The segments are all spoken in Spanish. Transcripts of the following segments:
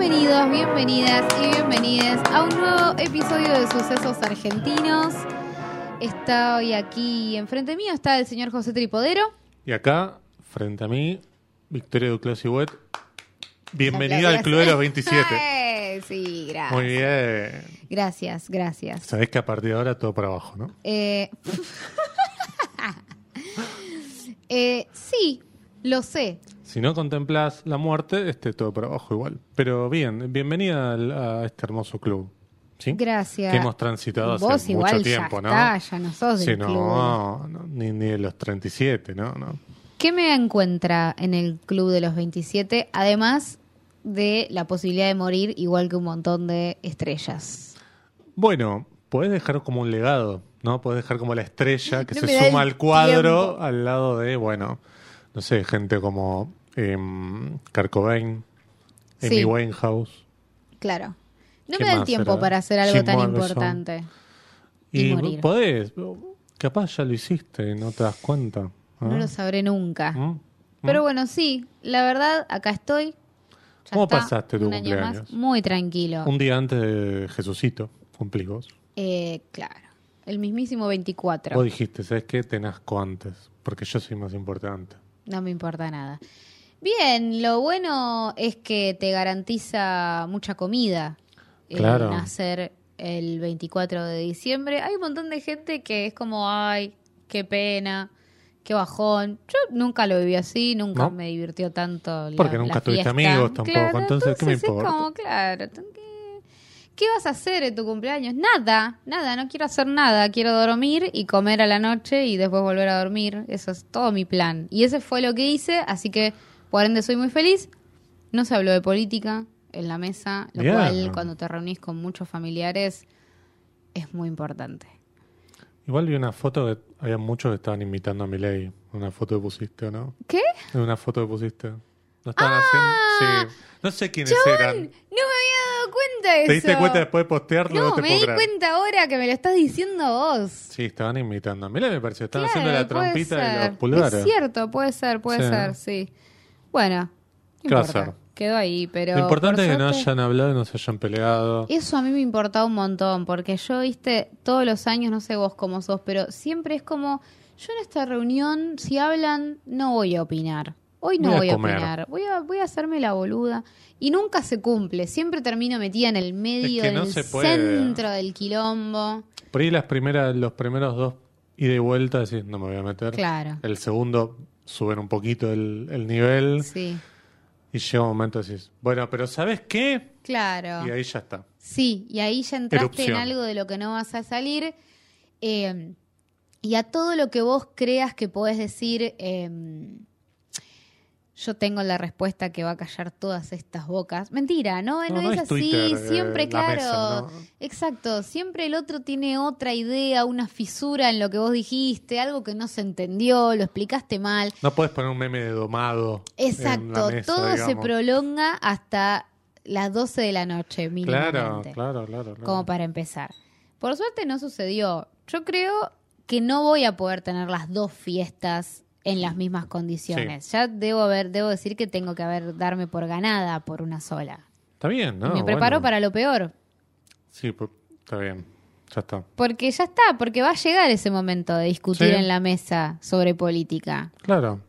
Bienvenidos, bienvenidas y bienvenidas a un nuevo episodio de Sucesos Argentinos. Estoy aquí enfrente mío, está el señor José Tripodero. Y acá, frente a mí, Victoria Duclos y Wet. Bienvenida al Club de los 27. Eh, sí, gracias. Muy bien. Gracias, gracias. Sabés que a partir de ahora todo para abajo, ¿no? Eh, eh, sí, lo sé. Si no contemplas la muerte, esté todo para abajo igual. Pero bien, bienvenida al- a este hermoso club. ¿Sí? Gracias. Que hemos transitado hace Vos igual mucho ya tiempo, ¿no? está, ya no sos del Sí, club. no, ni, ni de los 37, ¿no? no. ¿Qué me encuentra en el club de los 27? Además de la posibilidad de morir igual que un montón de estrellas. Bueno, podés dejar como un legado, ¿no? Podés dejar como la estrella que No se me da suma al cuadro tiempo. al lado de, bueno, no sé, gente como eh, Kurt Cobain, Amy Sí. Winehouse. Claro. No ¿Qué me da el tiempo para hacer algo Jim tan Morrison. importante. Y Y, morir. podés, capaz ya lo hiciste y no te das cuenta. ¿ah? No lo sabré nunca. ¿Mm? Pero bueno, sí, la verdad, acá estoy. Ya ¿Cómo está, pasaste tu más, cumpleaños? muy tranquilo. Un día antes de Jesucito, cumplí vos. Eh, claro. El mismísimo 24. Vos dijiste, ¿sabes qué? Te nazco antes, porque yo soy más importante. No me importa nada. Bien, lo bueno es que te garantiza mucha comida el Claro. nacer el 24 de diciembre. Hay un montón de gente que es como, ay, qué pena, qué bajón. Yo nunca lo viví así, nunca ¿No? me divirtió tanto. la- Porque la nunca tuviste fiesta. amigos tampoco, Claro, entonces, ¿qué me es importa? como, claro, ¿qué, ¿qué vas a hacer en tu cumpleaños? Nada, nada, no quiero hacer nada. Quiero dormir y comer a la noche y después volver a dormir. Eso es todo mi plan. Y ese fue lo que hice, así que por ende soy muy feliz. No se habló de política en la mesa, lo Bien. cual cuando te reunís con muchos familiares es muy importante. Igual vi una foto que había muchos que estaban imitando a Milei. Una foto que pusiste, ¿o no? ¿Qué? Una foto que pusiste. ¿No estaban Ah. haciendo? Sí. No sé quiénes eran. No me cuenta de eso. ¿Te diste cuenta después de postearlo? No, No, te me di creer. cuenta ahora que me lo estás diciendo vos. Sí, estaban imitando a me pareció. Estaban Claro, haciendo la trompita ser. los pulgares. Es cierto, puede ser, puede Sí. ser, sí. Bueno, no ¿Qué va a importa. hacer? Quedó ahí, pero. Lo importante por es que no hayan hablado y no se hayan peleado. Eso a mí me importaba un montón, porque yo, viste, todos los años, no sé vos cómo sos, pero siempre es como, yo en esta reunión, si hablan, no voy a opinar. Hoy no Voy a voy a, comer. opinar, voy a, voy a hacerme la boluda. Y nunca se cumple, siempre termino metida en el medio, Es que en el centro del quilombo. Por ahí las primeras, los primeros dos y vuelta decís, no me voy a meter. Claro, El segundo suben un poquito el, el nivel sí, y llega un momento y decís, bueno, pero ¿sabes qué? claro. Y ahí ya está. Sí, y ahí ya entraste en algo de lo que no vas a salir. eh, y a todo lo que vos creas que podés decir, eh, yo tengo la respuesta que va a callar todas estas bocas. Mentira, no, no, No, no es, es así. Twitter, eh, siempre, la claro. mesa, ¿no? Exacto. Siempre el otro tiene otra idea, una fisura en lo que vos dijiste, algo que no se entendió, lo explicaste mal. No puedes poner un meme de domado. en la Exacto. mesa, todo se prolonga hasta las 12 de la noche, mínimamente Claro, claro, claro. claro. como para empezar. Por suerte no sucedió. Yo creo que no voy a poder tener las dos fiestas en las mismas condiciones. Ya debo haber, debo decir que tengo que haber darme por ganada por una sola. Está bien, ¿no? Y me preparo Bueno. para lo peor. Sí, está bien. Ya está. Porque ya está, porque va a llegar ese momento de discutir Sí. en la mesa sobre política. Claro.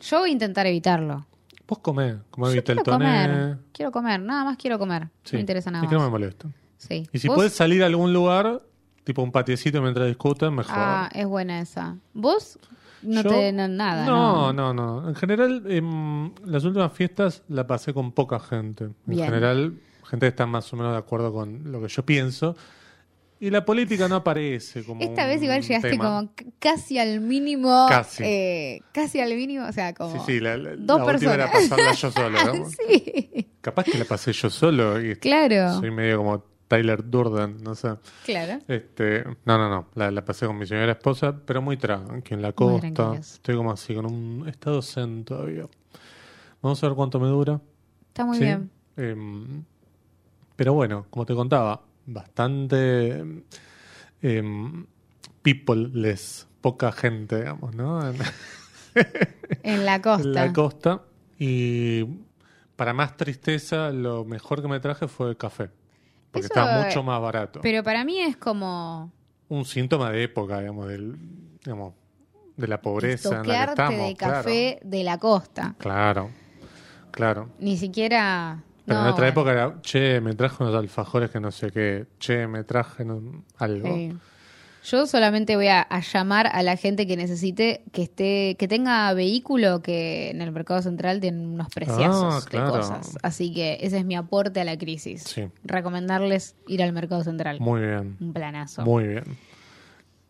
Yo voy a intentar evitarlo. Vos comés, como viste el toné. comer. Quiero comer, nada más quiero comer. No me interesa nada Y que no me más. molesta. Sí. Y si ¿Vos? puedes salir a algún lugar, tipo un patiecito mientras discuten, mejor. Ah, es buena esa. ¿Vos? No Yo- te no, nada. No, no, no. En general, em, las últimas fiestas la pasé con poca gente. En Bien. general, gente que está más o menos de acuerdo con lo que yo pienso. Y la política no aparece como. Esta vez un igual llegaste tema. como c- casi al mínimo. Casi. eh, casi al mínimo, o sea, como. Sí, sí, la, la- dos la última era personas. pasarla yo solo. ¿no? Sí, Capaz que la pasé yo solo y claro. soy medio como Tyler Durden, no sé. Claro. Este, no, no, no, la, la pasé con mi señora esposa, pero muy tranqui en la costa. Estoy como así, con un estado zen todavía. Vamos a ver cuánto me dura. Está muy ¿sí? bien. Em, pero bueno, como te contaba, bastante peopleless, poca gente, digamos, ¿no? En, En la costa. en la costa. Y para más tristeza, lo mejor que me traje fue el café. Porque Eso, eh, mucho más barato. Pero para mí es como Un síntoma de época, digamos, del, digamos de la pobreza en la que estamos. de café de la costa. Claro, claro. claro. Ni siquiera... Pero no, en otra bueno. época era, che, me traje unos alfajores que no sé qué, che, me traje algo. Sí. Yo solamente voy a, a llamar a la gente que necesite que esté, que tenga vehículo, que en el mercado central tienen unos preciazos Ah, claro. de cosas. Así que ese es mi aporte a la crisis. Sí. Recomendarles ir al mercado central. Muy bien. Un planazo. Muy bien.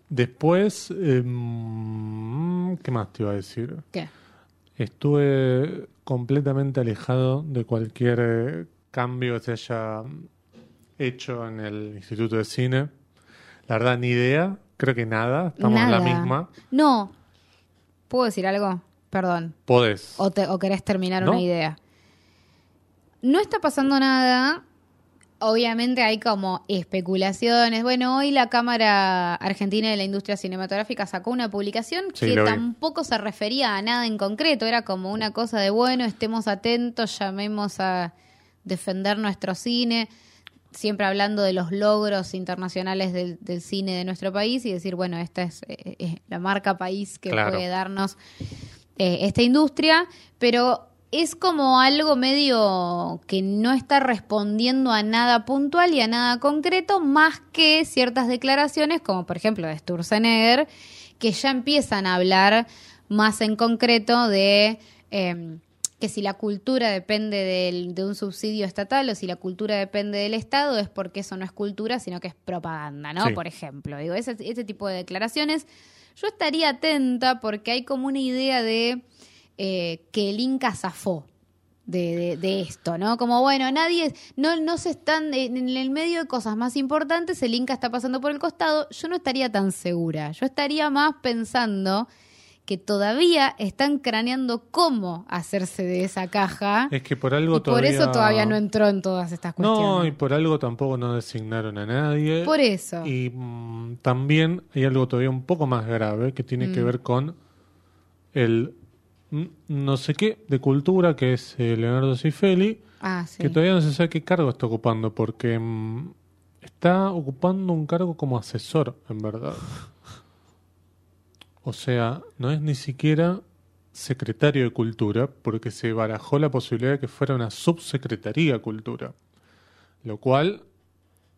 Después, em, ¿qué más te iba a decir? ¿Qué? Estuve completamente alejado de cualquier cambio que se haya hecho en el Instituto de Cine. La verdad, ni idea. Creo que nada. Estamos en la misma. No. ¿Puedo decir algo? Perdón. Podés. O, te- o querés terminar ¿No? una idea. No está pasando nada. Obviamente hay como especulaciones. Bueno, hoy la Cámara Argentina de la Industria Cinematográfica sacó una publicación Sí, que tampoco se refería a nada en concreto. Era como una cosa de, bueno, estemos atentos, llamemos a defender nuestro cine. Siempre hablando de los logros internacionales del, del cine de nuestro país y decir, bueno, esta es, eh, eh, la marca país que Claro. puede darnos eh, esta industria, pero es como algo medio que no está respondiendo a nada puntual y a nada concreto, más que ciertas declaraciones, como por ejemplo de Sturzenegger, que ya empiezan a hablar más en concreto de eh, que si la cultura depende del- de un subsidio estatal o si la cultura depende del Estado, es porque eso no es cultura, sino que es propaganda, ¿no? Sí. Por ejemplo, digo, ese, ese tipo de declaraciones. Yo estaría atenta porque hay como una idea de eh, que el Inca zafó de, de- de esto, ¿no? Como, bueno, nadie, no, no se están, en el medio de cosas más importantes, el Inca está pasando por el costado, yo no estaría tan segura, yo estaría más pensando que todavía están craneando cómo hacerse de esa caja Es que por algo y por todavía... eso todavía no entró en todas estas cuestiones. No, y por algo tampoco no designaron a nadie. Por eso. Y mm, también hay algo todavía un poco más grave que tiene Mm. que ver con el mm, no sé qué de cultura, que es eh, Leonardo Cifeli, Ah, sí. que todavía no se sabe qué cargo está ocupando, porque mm, está ocupando un cargo como asesor, en verdad. O sea, no es ni siquiera secretario de Cultura, porque se barajó la posibilidad de que fuera una subsecretaría de Cultura. Lo cual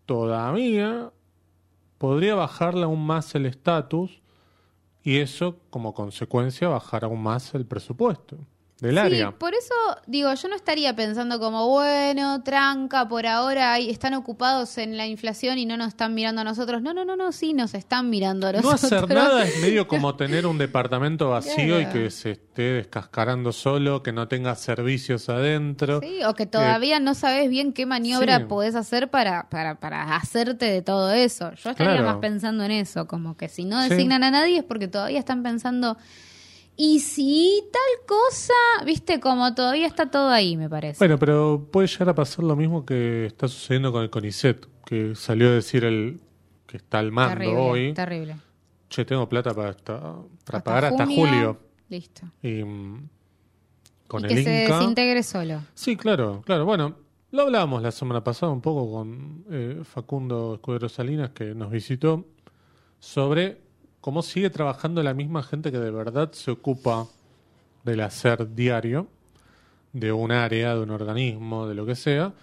todavía podría bajarle aún más el estatus y eso, como consecuencia, bajar aún más el presupuesto del Sí, área. por eso digo, yo no estaría pensando como, bueno, tranca, por ahora están ocupados en la inflación y no nos están mirando a nosotros. No, no, no, no, sí, nos están mirando a No nosotros. hacer nada es medio como tener un departamento vacío y que se esté descascarando solo, que no tenga servicios adentro. Sí, o que todavía no sabes bien qué maniobra sí. podés hacer para, para, para hacerte de todo eso. Yo estaría Claro. más pensando en eso, como que si no Sí. designan a nadie es porque todavía están pensando, y si tal cosa, viste, como todavía está todo ahí, me parece. Bueno, pero puede llegar a pasar lo mismo que está sucediendo con el CONICET, que salió a decir el que está al mando terrible, hoy. terrible. Che, tengo plata para, esta- para Hasta pagar hasta julio. Listo. Y mm, con y el que se desintegre solo. Sí, claro, claro. Bueno, lo hablábamos la semana pasada un poco con eh, Facundo Escudero Salinas, que nos visitó, sobre cómo sigue trabajando la misma gente que de verdad se ocupa del hacer diario de un área, de un organismo, de lo que sea,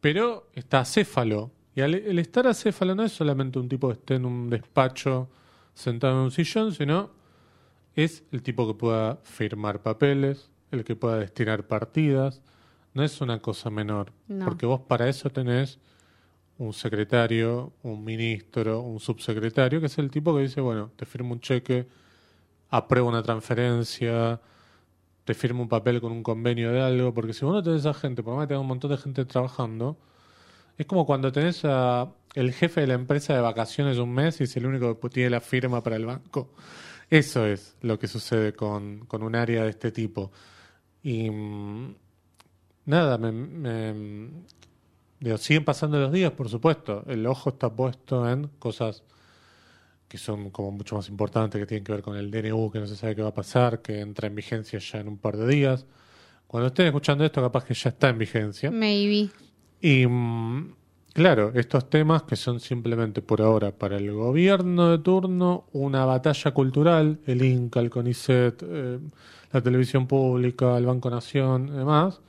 pero está acéfalo. Y al- el estar acéfalo no es solamente un tipo que esté en un despacho sentado en un sillón, sino es el tipo que pueda firmar papeles, el que pueda destinar partidas. No es una cosa menor, No. porque vos para eso tenés un secretario, un ministro, un subsecretario, que es el tipo que dice, bueno, te firmo un cheque, apruebo una transferencia, te firmo un papel con un convenio de algo, porque si vos no tenés a gente, por más que tengas un montón de gente trabajando, es como cuando tenés a el jefe de la empresa de vacaciones un mes y es el único que tiene la firma para el banco. Eso es lo que sucede con, con un área de este tipo. Y mm, nada, me, me- digo, siguen pasando los días, por supuesto. El ojo está puesto en cosas que son como mucho más importantes, que tienen que ver con el DNU, que no se sabe qué va a pasar, que entra en vigencia ya en un par de días, Cuando estén escuchando esto, capaz que ya está en vigencia. Maybe. Y mm, claro, estos temas que son simplemente por ahora para el gobierno de turno, una batalla cultural, el Inca, el CONICET, eh, la televisión pública, el Banco Nación demás,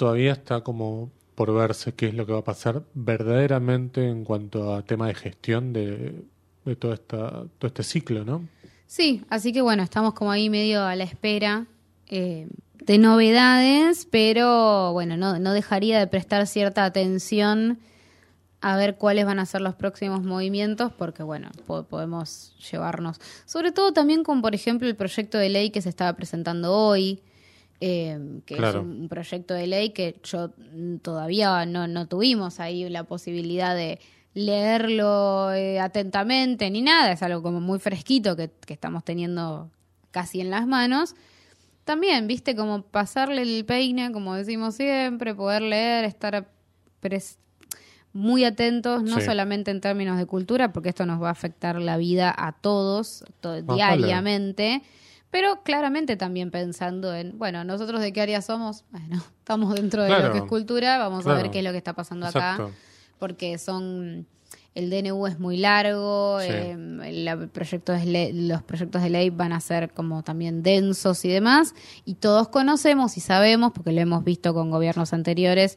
todavía está como por verse qué es lo que va a pasar verdaderamente en cuanto a tema de gestión de, de toda esta, todo este ciclo, ¿no? Sí, así que bueno, estamos como ahí medio a la espera eh, de novedades, pero bueno, no, no dejaría de prestar cierta atención a ver cuáles van a ser los próximos movimientos, porque bueno, po- podemos llevarnos, sobre todo también con, por ejemplo, el proyecto de ley que se estaba presentando hoy, eh, que Claro. es un proyecto de ley que yo mm, todavía no, no tuvimos ahí la posibilidad de leerlo eh, atentamente ni nada, es algo como muy fresquito que, que estamos teniendo casi en las manos. También, viste, como pasarle el peine, como decimos siempre, poder leer, estar muy atentos, no Sí. solamente en términos de cultura, porque esto nos va a afectar la vida a todos to- Más diariamente, pero claramente también pensando en, bueno, nosotros de qué área somos, bueno, estamos dentro de lo que es cultura, vamos a ver qué es lo que está pasando acá porque son el DNU es muy largo, Sí. eh, el proyecto de ley- los proyectos de ley van a ser como también densos y demás, y todos conocemos y sabemos, porque lo hemos visto con gobiernos anteriores,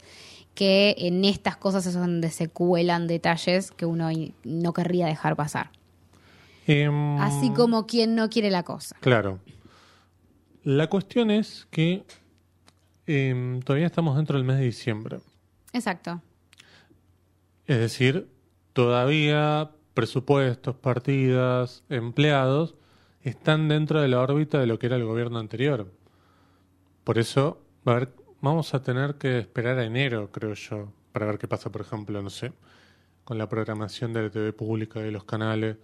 que en estas cosas es donde se cuelan detalles que uno no querría dejar pasar. Em, Así como quien no quiere la cosa. Claro. La cuestión es que em, todavía estamos dentro del mes de diciembre. Exacto. Es decir, todavía presupuestos, partidas, empleados están dentro de la órbita de lo que era el gobierno anterior. Por eso va a haber- vamos a tener que esperar a enero, creo yo, para ver qué pasa, por ejemplo, no sé, con la programación de la TV pública y de los canales.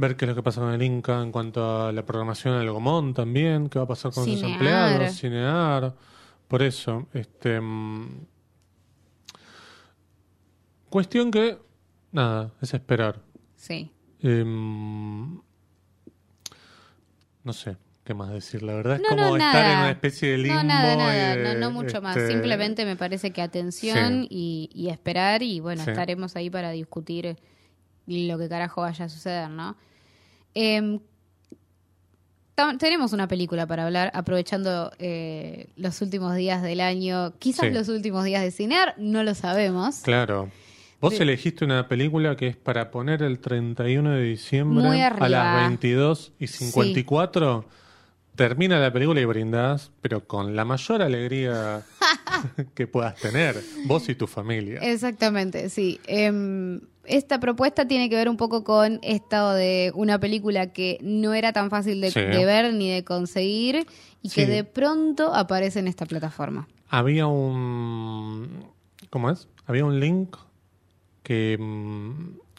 Ver qué es lo que pasa con el Inca en cuanto a la programación del Gomón también, qué va a pasar con sus empleados, Cinear. Por eso, este. mm, Cuestión que, nada, es esperar. Sí. Em, no sé qué más decir, la verdad es como no, estar nada. en una especie de limbo. No, nada, nada, de, no, no mucho más. este, Simplemente me parece que atención Sí. y, y esperar y bueno, Sí. estaremos ahí para discutir lo que carajo vaya a suceder, ¿no? Em, tenemos una película para hablar, aprovechando eh, los últimos días del año, quizás Sí. los últimos días de cinear, no lo sabemos. Claro. Vos Sí. elegiste una película que es para poner el 31 de diciembre a las 22 y 54. Termina la película y brindás, pero con la mayor alegría que puedas tener, vos y tu familia. Exactamente, sí. Em, esta propuesta tiene que ver un poco con esto de una película que no era tan fácil de, Sí. de ver ni de conseguir y que de pronto aparece en esta plataforma. Había un. ¿Cómo es? Había un link que. mm,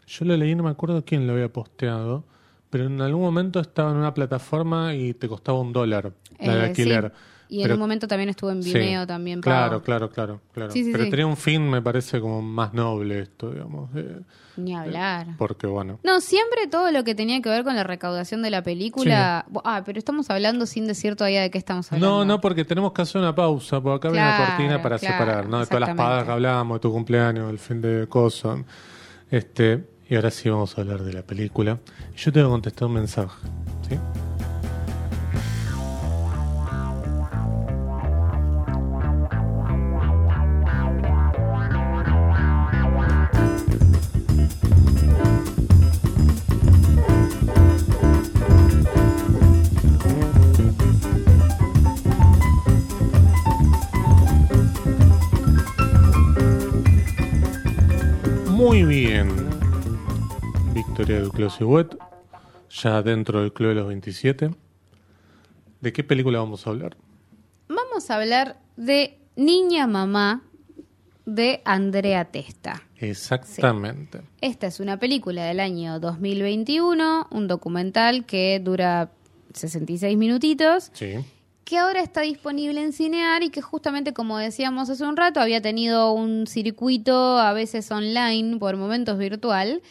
yo lo leí, no me acuerdo quién lo había posteado, pero en algún momento estaba en una plataforma y te costaba un dólar la de Eh, alquiler. sí. Y en Pero- un momento también estuvo en Sí, Vimeo también. pago. Claro, claro, claro, claro. Sí, sí, pero sí. tenía un fin, me parece, como más noble esto, digamos. eh, Ni hablar. porque, bueno. No, siempre todo lo que tenía que ver con la recaudación de la película. Ah, pero estamos hablando sin decir todavía de qué estamos hablando. No, no, porque tenemos que hacer una pausa, porque acá viene una Claro, cortina para claro, separar, ¿no? De todas las pagadas que hablábamos, de tu cumpleaños, el fin de coso. Este, y ahora sí vamos a hablar de la película. Yo tengo que contestar un mensaje, ¿sí? Club Sigüet, ya dentro del Club de los 27. ¿De qué película vamos a hablar? Vamos a hablar de Niña Mamá de Andrea Testa. Exactamente. Esta es una película del año 2021, un documental que dura 66 minutitos, Sí. que ahora está disponible en Cinear y que justamente como decíamos hace un rato había tenido un circuito a veces online, por momentos virtual,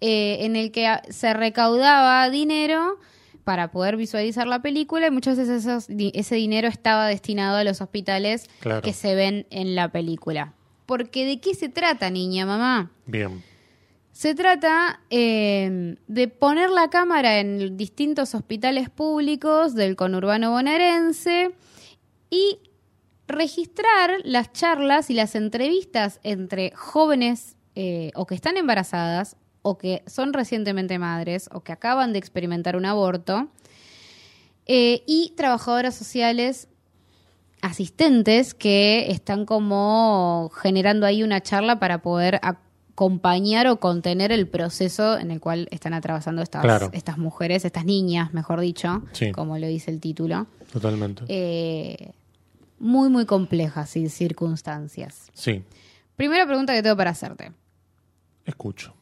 eh, en el que se recaudaba dinero para poder visualizar la película y muchas veces esos ese dinero estaba destinado a los hospitales Claro. que se ven en la película. Porque ¿de qué se trata, niña, mamá? Bien. Se trata eh, de poner la cámara en distintos hospitales públicos del conurbano bonaerense y registrar las charlas y las entrevistas entre jóvenes eh, o que están embarazadas o que son recientemente madres o que acaban de experimentar un aborto eh, y trabajadoras sociales asistentes que están como generando ahí una charla para poder acompañar o contener el proceso en el cual están atravesando estas, Claro. estas mujeres, estas niñas, mejor dicho, Sí. como lo dice el título. Totalmente. Eh, muy, muy complejas y circunstancias. Sí. Primera pregunta que tengo para hacerte. Escucho.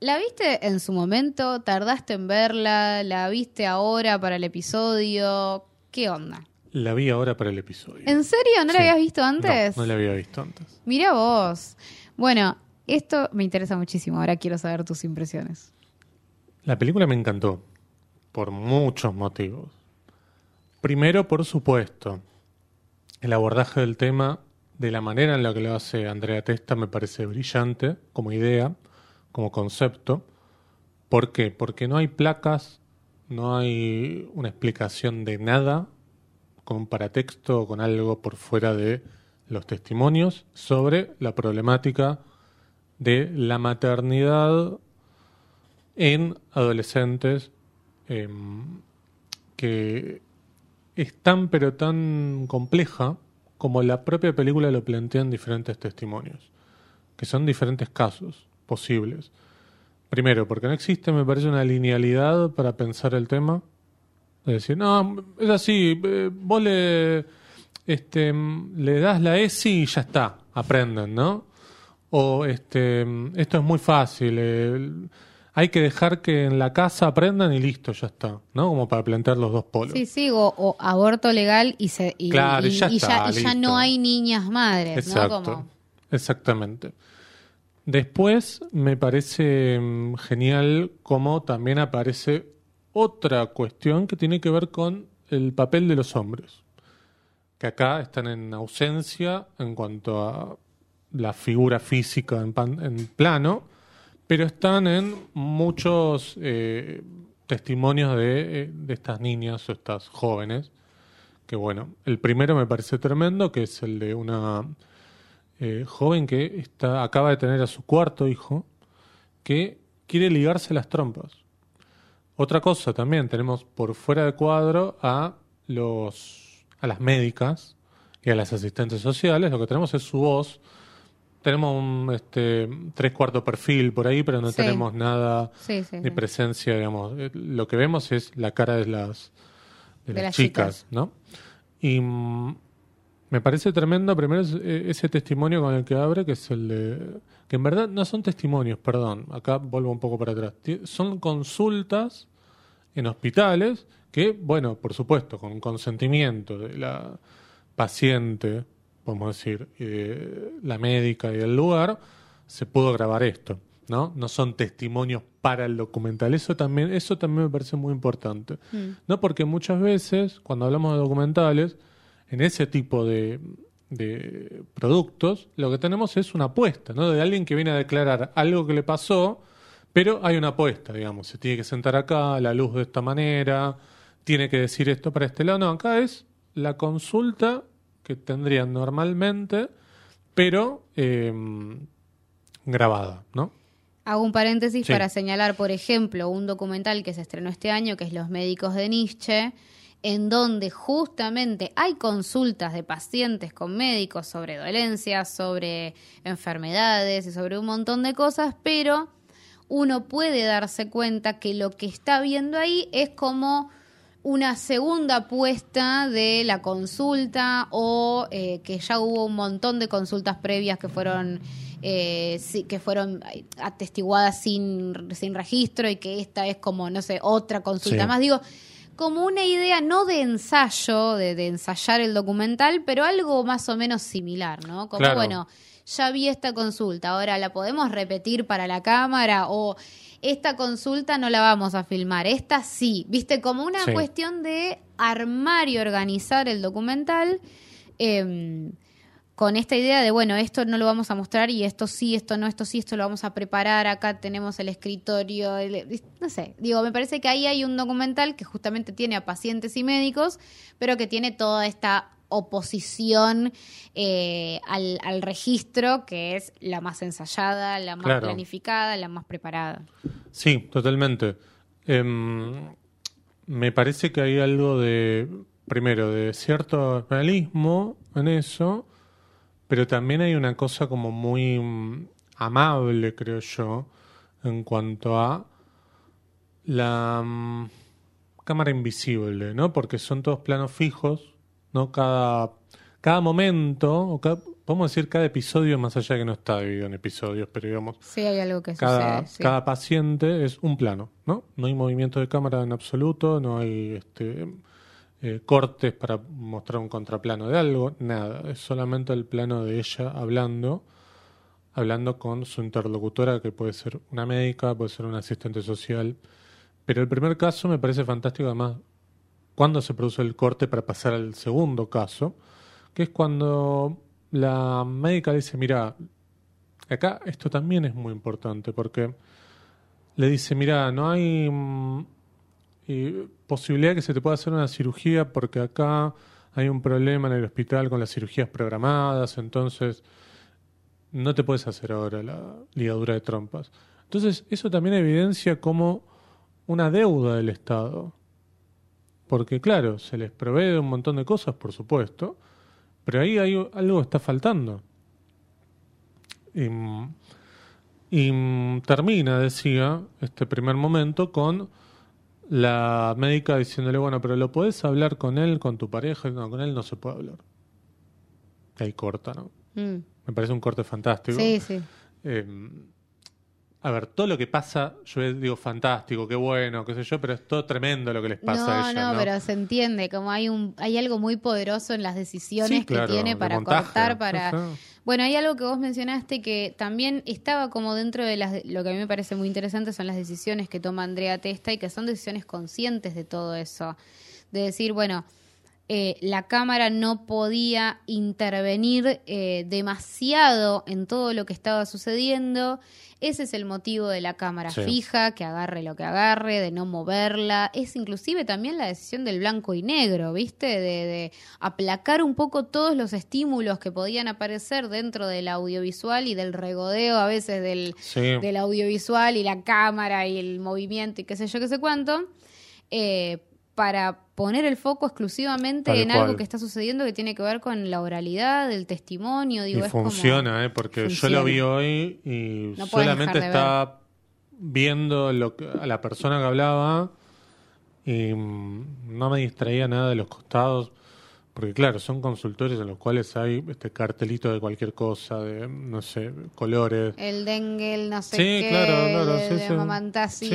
¿La viste en su momento? ¿Tardaste en verla? ¿La viste ahora para el episodio? ¿Qué onda? La vi ahora para el episodio. ¿En serio? ¿No la habías visto antes? No, no la había visto antes. Mira vos. Bueno, esto me interesa muchísimo. Ahora quiero saber tus impresiones. La película me encantó por muchos motivos. Primero, por supuesto, el abordaje del tema de la manera en la que lo hace Andrea Testa me parece brillante como idea, como concepto. ¿Por qué? Porque no hay placas, no hay una explicación de nada con un paratexto o con algo por fuera de los testimonios sobre la problemática de la maternidad en adolescentes em, que es tan pero tan compleja como la propia película lo plantea en diferentes testimonios, que son diferentes casos posibles. Primero, porque no existe, me parece, una linealidad para pensar el tema. Es decir, no, es así, eh, vos le, este, le das la ESI y ya está, aprenden, ¿no? O este, esto es muy fácil, eh, hay que dejar que en la casa aprendan y listo, ya está, ¿no? Como para plantear los dos polos. Sí, sí, o, o aborto legal y, se, y, Claro, y y- ya está, no hay niñas madres, Exacto, ¿no? Como, exactamente. Después me parece mm, genial cómo también aparece otra cuestión que tiene que ver con el papel de los hombres, que acá están en ausencia en cuanto a la figura física en, plano, pero están en muchos eh, testimonios de, eh, de estas niñas o estas jóvenes, que bueno, el primero me parece tremendo, que es el de una eh, joven que está, acaba de tener a su cuarto hijo, que quiere ligarse las trompas. Otra cosa también, tenemos por fuera de cuadro a los a las médicas y a las asistentes sociales, lo que tenemos es su voz. Tenemos un este, tres cuarto perfil por ahí, pero no Sí. tenemos nada sí, sí, de presencia, digamos. Eh, Lo que vemos es la cara de las, de De las las chicas, chicas. ¿no? Y mm, me parece tremendo, primero, es, eh, ese testimonio con el que abre, que es el de... que en verdad no son testimonios, perdón, acá vuelvo un poco para atrás. Son consultas en hospitales que, bueno, por supuesto, con consentimiento de la paciente, podemos decir, la médica y del lugar, se pudo grabar esto, ¿no? No son testimonios para el documental. Eso también, eso también me parece muy importante. ¿No? Porque muchas veces, cuando hablamos de documentales, en ese tipo de, de productos, lo que tenemos es una apuesta, ¿no? De alguien que viene a declarar algo que le pasó, pero hay una apuesta, digamos. Se tiene que sentar acá, a la luz de esta manera, tiene que decir esto para este lado. No, acá es la consulta que tendrían normalmente, pero eh, grabada, ¿no? Hago un paréntesis Sí. para señalar, por ejemplo, un documental que se estrenó este año, que es Los médicos de Nietzsche, en donde justamente hay consultas de pacientes con médicos sobre dolencias, sobre enfermedades y sobre un montón de cosas, pero uno puede darse cuenta que lo que está viendo ahí es como una segunda apuesta de la consulta o eh, que ya hubo un montón de consultas previas que fueron eh, sí, que fueron atestiguadas sin, sin registro y que esta es como, no sé, otra consulta Sí. más. Digo, como una idea no de ensayo, de, de ensayar el documental, pero algo más o menos similar, ¿no? Como, Claro. bueno, ya vi esta consulta, ahora la podemos repetir para la cámara o esta consulta no la vamos a filmar, esta sí, viste, como una Sí. cuestión de armar y organizar el documental. em, con esta idea de, bueno, esto no lo vamos a mostrar y esto sí, esto no, esto sí, esto lo vamos a preparar, acá tenemos el escritorio, el- no sé, digo, me parece que ahí hay un documental que justamente tiene a pacientes y médicos, pero que tiene toda esta oposición eh, al, al registro, que es la más ensayada, la más Claro. planificada, la más preparada. Sí, totalmente. Em, me parece que hay algo de, primero, de cierto realismo en eso, pero también hay una cosa como muy mm, amable, creo yo, en cuanto a la mm, cámara invisible, ¿no? Porque son todos planos fijos, ¿no? Cada, cada momento, o cada- podemos decir cada episodio, más allá de que no está dividido en episodios, pero digamos, Sí, hay algo que cada, sucede. sí. cada paciente es un plano, ¿no? No hay movimiento de cámara en absoluto, no hay este, eh, cortes para mostrar un contraplano de algo, nada. Es solamente el plano de ella hablando, hablando con su interlocutora, que puede ser una médica, puede ser un asistente social. Pero el primer caso me parece fantástico, además, cuando se produce el corte para pasar al segundo caso, que es cuando la médica dice, mira, Acá esto también es muy importante porque le dice, mira, no hay mm, eh, posibilidad que se te pueda hacer una cirugía porque acá hay un problema en el hospital con las cirugías programadas, entonces no te puedes hacer ahora la ligadura de trompas. Entonces eso también evidencia como una deuda del Estado. Porque claro, se les provee de un montón de cosas, por supuesto, pero ahí hay algo está faltando. Y, y, termina, decía, este primer momento con la médica diciéndole, bueno, pero lo podés hablar con él, con tu pareja, no, con él no se puede hablar. Y ahí corta, ¿no? Mm. Me parece un corte fantástico. Sí, sí. Eh, a ver, todo lo que pasa, yo digo fantástico, qué bueno, qué sé yo, pero es todo tremendo lo que les pasa no, a ella. no, ¿no? pero se entiende, como hay un hay algo muy poderoso en las decisiones Sí, claro, que tiene para cortar, para... Bueno, hay algo que vos mencionaste que también estaba como dentro de las, lo que a mí me parece muy interesante son las decisiones que toma Andrea Testa y que son decisiones conscientes de todo eso. De decir, bueno, eh, la Cámara no podía intervenir eh, demasiado en todo lo que estaba sucediendo. Ese es el motivo de la Cámara Sí. fija, que agarre lo que agarre, de no moverla. Es inclusive también la decisión del blanco y negro, ¿viste? De, de aplacar un poco todos los estímulos que podían aparecer dentro del audiovisual y del regodeo a veces del, Sí. del audiovisual y la cámara y el movimiento y qué sé yo, qué sé cuánto, eh, para poner el foco exclusivamente Tal en cual. algo que está sucediendo que tiene que ver con la oralidad, el testimonio, digo, y es como- funciona, ¿eh? porque funciona. yo lo vi hoy y No solamente de estaba viendo lo que- a la persona que hablaba y mm, no me distraía nada de los costados. Porque claro, son consultores en los cuales hay este cartelito de cualquier cosa, de no sé, colores. El dengue, el no sé Sí, qué, claro, claro, de, sí, de sí. mamantás y Sí,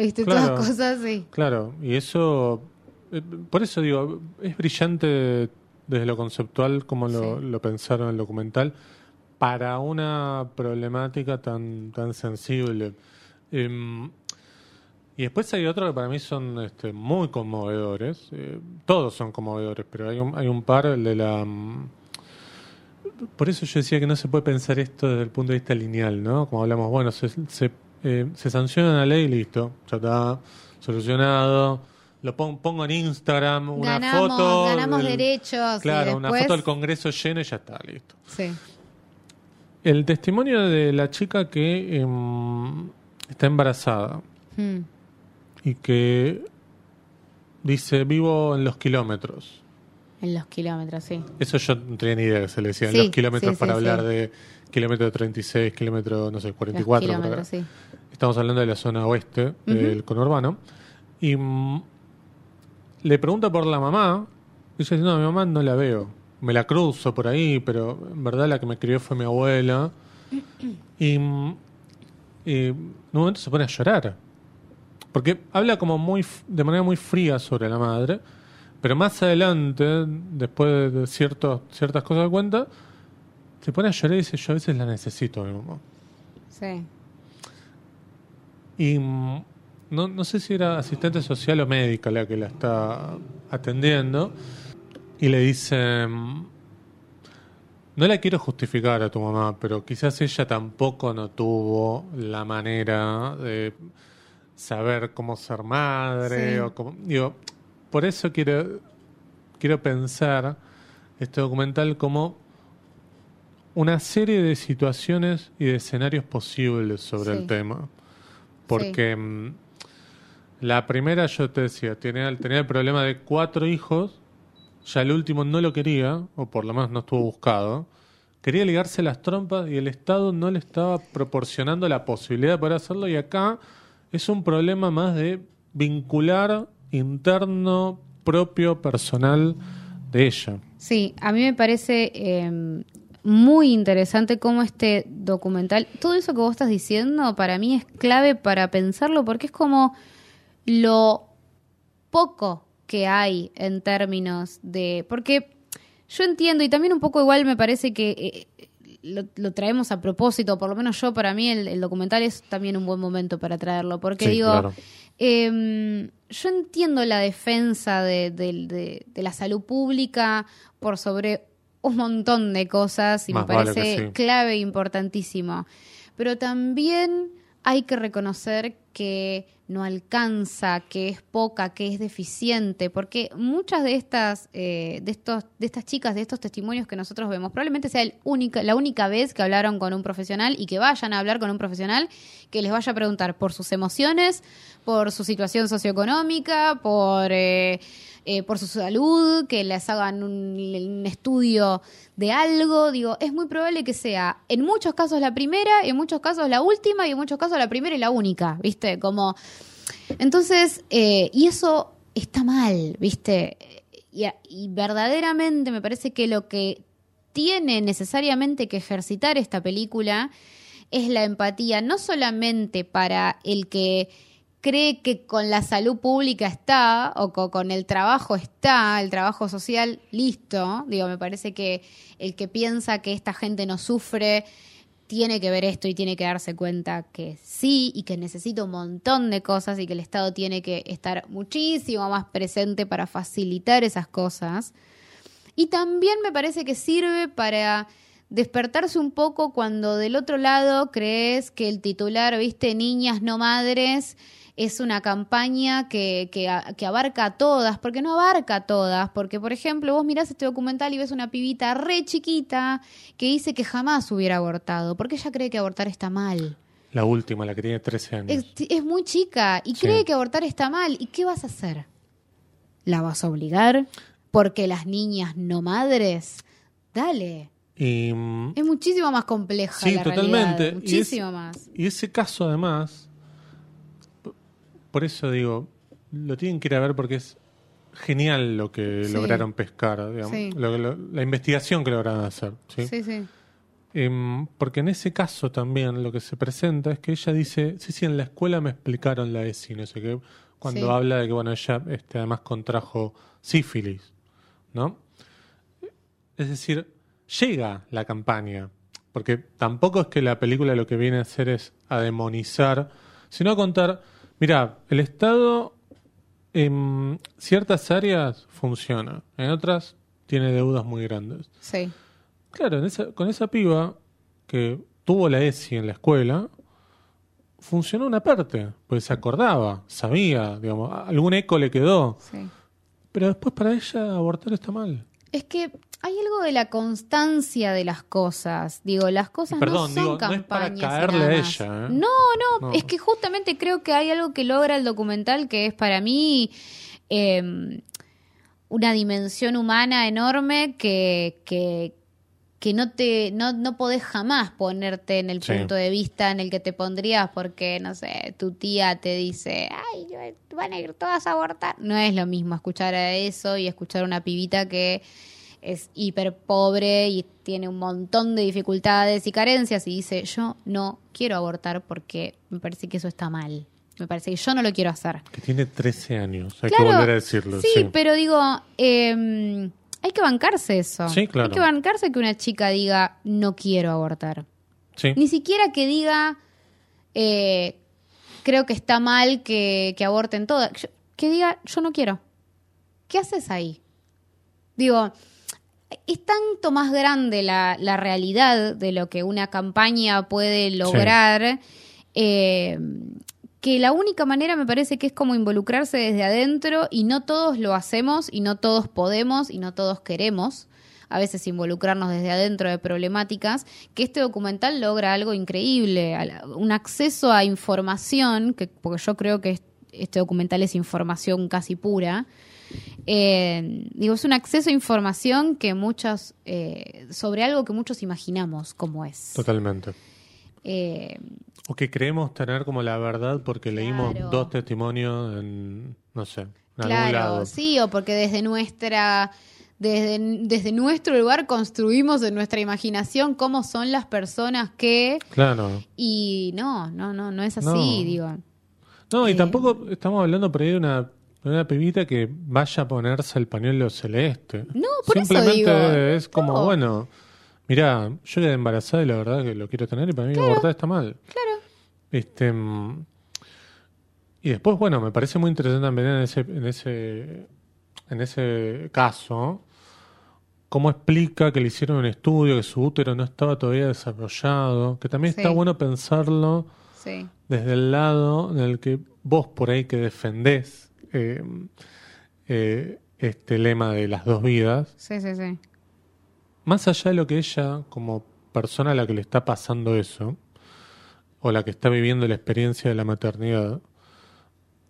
viste, claro. todas cosas así. Claro, y eso, eh, por eso digo, es brillante desde lo conceptual como lo pensaron en el documental para una problemática tan, tan sensible. Em, y después hay otros que para mí son este, muy conmovedores. eh, todos son conmovedores, pero hay un, hay un par, el de la... mm, Por eso yo decía que no se puede pensar esto desde el punto de vista lineal, ¿no? Como hablamos, bueno, se, se, eh, se sanciona una ley y listo, ya está solucionado. Lo pon- pongo en Instagram una ganamos, foto. ganamos del- derechos. Claro, una foto del Congreso lleno y ya está, listo. Sí. El testimonio de la chica que em, está embarazada Mm. Y que dice vivo en los kilómetros. En los kilómetros, sí. Eso yo no tenía ni idea que se le decía. Sí, en los kilómetros sí, para sí, hablar de kilómetro 36, kilómetro, no sé, Los 44. por kilómetros, sí. Estamos hablando de la zona oeste del conurbano. Y mm, le pregunta por la mamá. Y dice, no, mi mamá no la veo. Me la cruzo por ahí, pero en verdad la que me crió fue mi abuela. Y, y en un momento se pone a llorar. Porque habla como muy de manera muy fría sobre la madre, pero más adelante, después de ciertos, ciertas cosas que cuenta, se pone a llorar y dice, yo a veces la necesito a mi mamá. Sí. Y mm, no, no sé si era asistente social o médica la que la está atendiendo. Y le dice, mm, no la quiero justificar a tu mamá, pero quizás ella tampoco no tuvo la manera de saber cómo ser madre. Sí. O cómo, digo, por eso quiero, quiero pensar este documental como una serie de situaciones y de escenarios posibles sobre Sí. el tema. Porque mm, la primera, yo te decía, tenía, tenía el problema de cuatro hijos, ya el último no lo quería, o por lo menos no estuvo buscado. Quería ligarse las trompas y el Estado no le estaba proporcionando la posibilidad de poder hacerlo. Y acá es un problema más de vincular interno, propio, personal de ella. Sí, a mí me parece eh, muy interesante cómo este documental, todo eso que vos estás diciendo, para mí es clave para pensarlo porque es como lo poco que hay en términos de... Porque yo entiendo y también un poco igual me parece que eh, lo, lo traemos a propósito, por lo menos yo para mí el, el documental es también un buen momento para traerlo, porque Sí, digo... claro. Eh, yo entiendo la defensa de, de- de- de la salud pública por sobre un montón de cosas y Más me parece sí. clave e importantísimo. Pero también hay que reconocer que no alcanza, que es poca, que es deficiente, porque muchas de estas, eh, de estos, de estas chicas, de estos testimonios que nosotros vemos, probablemente sea el única, la única vez que hablaron con un profesional y que vayan a hablar con un profesional que les vaya a preguntar por sus emociones, por su situación socioeconómica, por eh, eh, por su salud, que les hagan un, estudio de algo. Digo, es muy probable que sea en muchos casos la primera, en muchos casos la última y en muchos casos la primera y la única, ¿viste? Como. Entonces, eh, y eso está mal, ¿viste? Y verdaderamente me parece que lo que tiene necesariamente que ejercitar esta película es la empatía, no solamente para el que cree que con la salud pública está o co- con el trabajo está, el trabajo social listo. Digo, me parece que el que piensa que esta gente no sufre tiene que ver esto y tiene que darse cuenta que sí y que necesita un montón de cosas y que el Estado tiene que estar muchísimo más presente para facilitar esas cosas. Y también me parece que sirve para despertarse un poco cuando del otro lado crees que el titular, viste, niñas no madres, es una campaña que, que, abarca a todas, porque no abarca a todas, porque por ejemplo vos mirás este documental y ves una pibita re chiquita que dice que jamás hubiera abortado, porque ella cree que abortar está mal. La última, la que tiene 13 años. Es, es muy chica y Sí. cree que abortar está mal. ¿Y qué vas a hacer? ¿La vas a obligar? Porque las niñas no madres. Dale. Y, Es muchísimo más compleja Sí, la totalmente. realidad. Y Muchísimo es- más. y ese caso, además, por eso digo, lo tienen que ir a ver porque es genial lo que Sí. lograron pescar, digamos, Sí. lo- lo- la investigación que lograron hacer. ¿sí? Sí, sí. Em, porque en ese caso también lo que se presenta es que ella dice, sí, sí, en la escuela me explicaron la ESI, no sé qué, cuando habla de que, bueno, ella este, además contrajo sífilis, ¿no? Es decir, llega la campaña, porque tampoco es que la película lo que viene a hacer es a demonizar, sino a contar, mira, el Estado en ciertas áreas funciona, en otras tiene deudas muy grandes. Sí. Claro, en esa- con esa piba que tuvo la ESI en la escuela, funcionó una parte, pues se acordaba, sabía, digamos, algún eco le quedó, sí. pero después para ella abortar está mal. Es que hay algo de la constancia de las cosas. Digo, las cosas Perdón, no son digo, no es para campañas. caerle nada a ella, ¿eh? No, no, No. es que justamente creo que hay algo que logra el documental que es para mí eh, una dimensión humana enorme que, que, que no te no, no podés jamás ponerte en el Sí. punto de vista en el que te pondrías porque, no sé, tu tía te dice, ay, van a ir todas a abortar. No es lo mismo escuchar a eso y escuchar a una pibita que es hiper pobre y tiene un montón de dificultades y carencias y dice, yo no quiero abortar porque me parece que eso está mal. Me parece que yo no lo quiero hacer. Que tiene 13 años, hay Claro, que volver a decirlo. Sí, Sí, pero digo, eh, hay que bancarse eso. Sí, claro. Hay que bancarse que una chica diga, no quiero abortar. Sí. Ni siquiera que diga, eh, creo que está mal que, que aborten todas. Que diga, yo no quiero. ¿Qué haces ahí? Digo, es tanto más grande la, la realidad de lo que una campaña puede lograr eh, que la única manera me parece que es como involucrarse desde adentro y no todos lo hacemos y no todos podemos y no todos queremos a veces involucrarnos desde adentro de problemáticas, que este documental logra algo increíble, un acceso a información, que, porque yo creo que es- este documental es información casi pura, eh, digo, es un acceso a información que muchos, eh, sobre algo que muchos imaginamos como es. Totalmente. Eh, O que creemos tener como la verdad porque leímos dos testimonios en, no sé, en algún claro, lado. sí, o porque desde nuestra... Desde, desde nuestro lugar construimos en nuestra imaginación cómo son las personas que... Claro. Y no, no, no, no es así, No. digo. No, y tampoco estamos hablando por ahí de una, de una pibita que vaya a ponerse el pañuelo celeste. No, por eso Simplemente digo, es como, no. bueno, mira, yo quedé embarazada y la verdad que lo quiero tener y para mí abortar está mal. Claro. Este, mm, y después, bueno, me parece muy interesante también en ese, en ese, en ese caso, cómo explica que le hicieron un estudio, que su útero no estaba todavía desarrollado, que también Sí. está bueno pensarlo Sí. desde el lado en el que vos por ahí que defendés eh, eh, este lema de las dos vidas, Sí, sí, sí. más allá de lo que ella, como persona a la que le está pasando eso, o la que está viviendo la experiencia de la maternidad,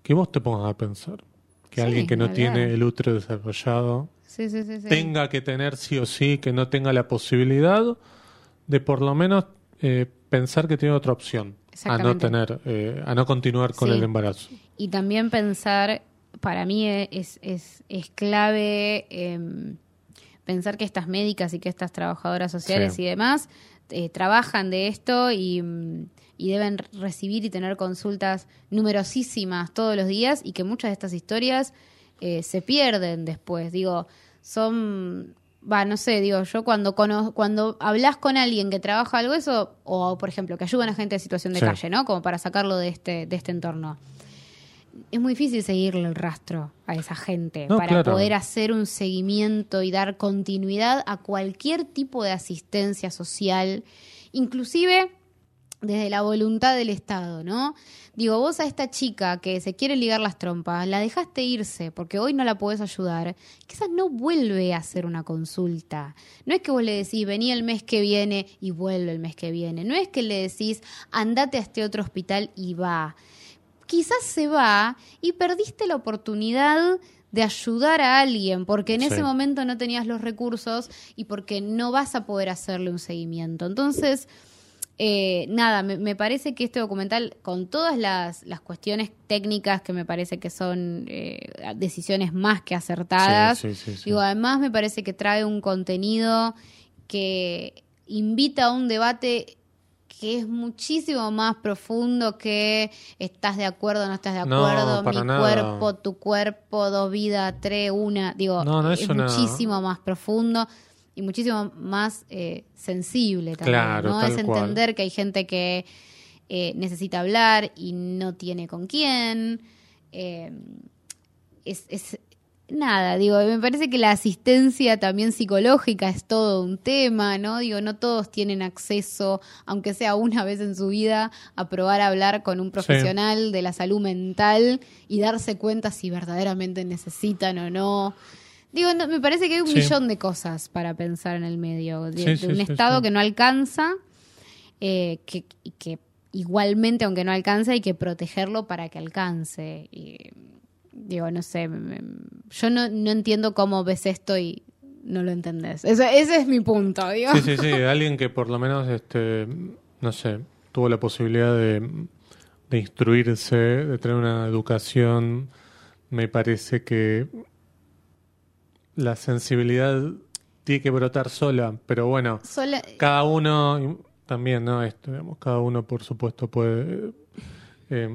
que vos te pongas a pensar que Sí, alguien que no tiene el útero desarrollado Sí, sí, tenga que tener sí o sí, que no tenga la posibilidad de por lo menos eh, pensar que tiene otra opción a no tener, eh, a no continuar con el embarazo. Y también pensar, para mí es, es, es clave em, pensar que estas médicas y que estas trabajadoras sociales Sí. y demás eh, trabajan de esto y, mm, y deben recibir y tener consultas numerosísimas todos los días y que muchas de estas historias eh, se pierden después. Digo, son... Va, no sé, digo, yo cuando cono- cuando hablas con alguien que trabaja algo eso, o por ejemplo, que ayudan a gente en situación de Sí. calle, ¿no? Como para sacarlo de este, de este entorno es muy difícil seguirle el rastro a esa gente No, para claro. poder hacer un seguimiento y dar continuidad a cualquier tipo de asistencia social, inclusive desde la voluntad del Estado, ¿no? Digo, vos a esta chica que se quiere ligar las trompas, la dejaste irse porque hoy no la podés ayudar, quizás no vuelve a hacer una consulta. No es que vos le decís, vení el mes que viene y vuelve el mes que viene. No es que le decís, andate a este otro hospital y va quizás se va y perdiste la oportunidad de ayudar a alguien porque en Sí. ese momento no tenías los recursos y porque no vas a poder hacerle un seguimiento. Entonces, eh, nada, me, me parece que este documental, con todas las, las cuestiones técnicas que me parece que son eh, decisiones más que acertadas, Sí, sí, sí, sí. digo, además me parece que trae un contenido que invita a un debate que es muchísimo más profundo que estás de acuerdo no estás de acuerdo, mi nada. cuerpo, tu cuerpo, dos vidas, tres, una, digo, No, no es es una- muchísimo más profundo y muchísimo más eh, sensible también, Claro, ¿no? tal Es cual. entender que hay gente que eh, necesita hablar y no tiene con quién. eh, es, es- nada, digo, me parece que la asistencia también psicológica es todo un tema, ¿no? Digo, no todos tienen acceso, aunque sea una vez en su vida, a probar a hablar con un profesional de la salud mental y darse cuenta si verdaderamente necesitan o no. Digo, no, me parece que hay un Sí. millón de cosas para pensar en el medio, de, Sí, de sí, un estado que no alcanza, eh, que, que igualmente, aunque no alcanza, hay que protegerlo para que alcance. Y, digo, no sé, yo no, no entiendo cómo ves esto y no lo entendés. Eso- ese es mi punto, digo. Sí, sí, sí, alguien que por lo menos, este, no sé, tuvo la posibilidad de, de instruirse, de tener una educación, me parece que la sensibilidad tiene que brotar sola, pero bueno, Sola- cada uno también, ¿no? Esto, digamos, cada uno, por supuesto, puede eh,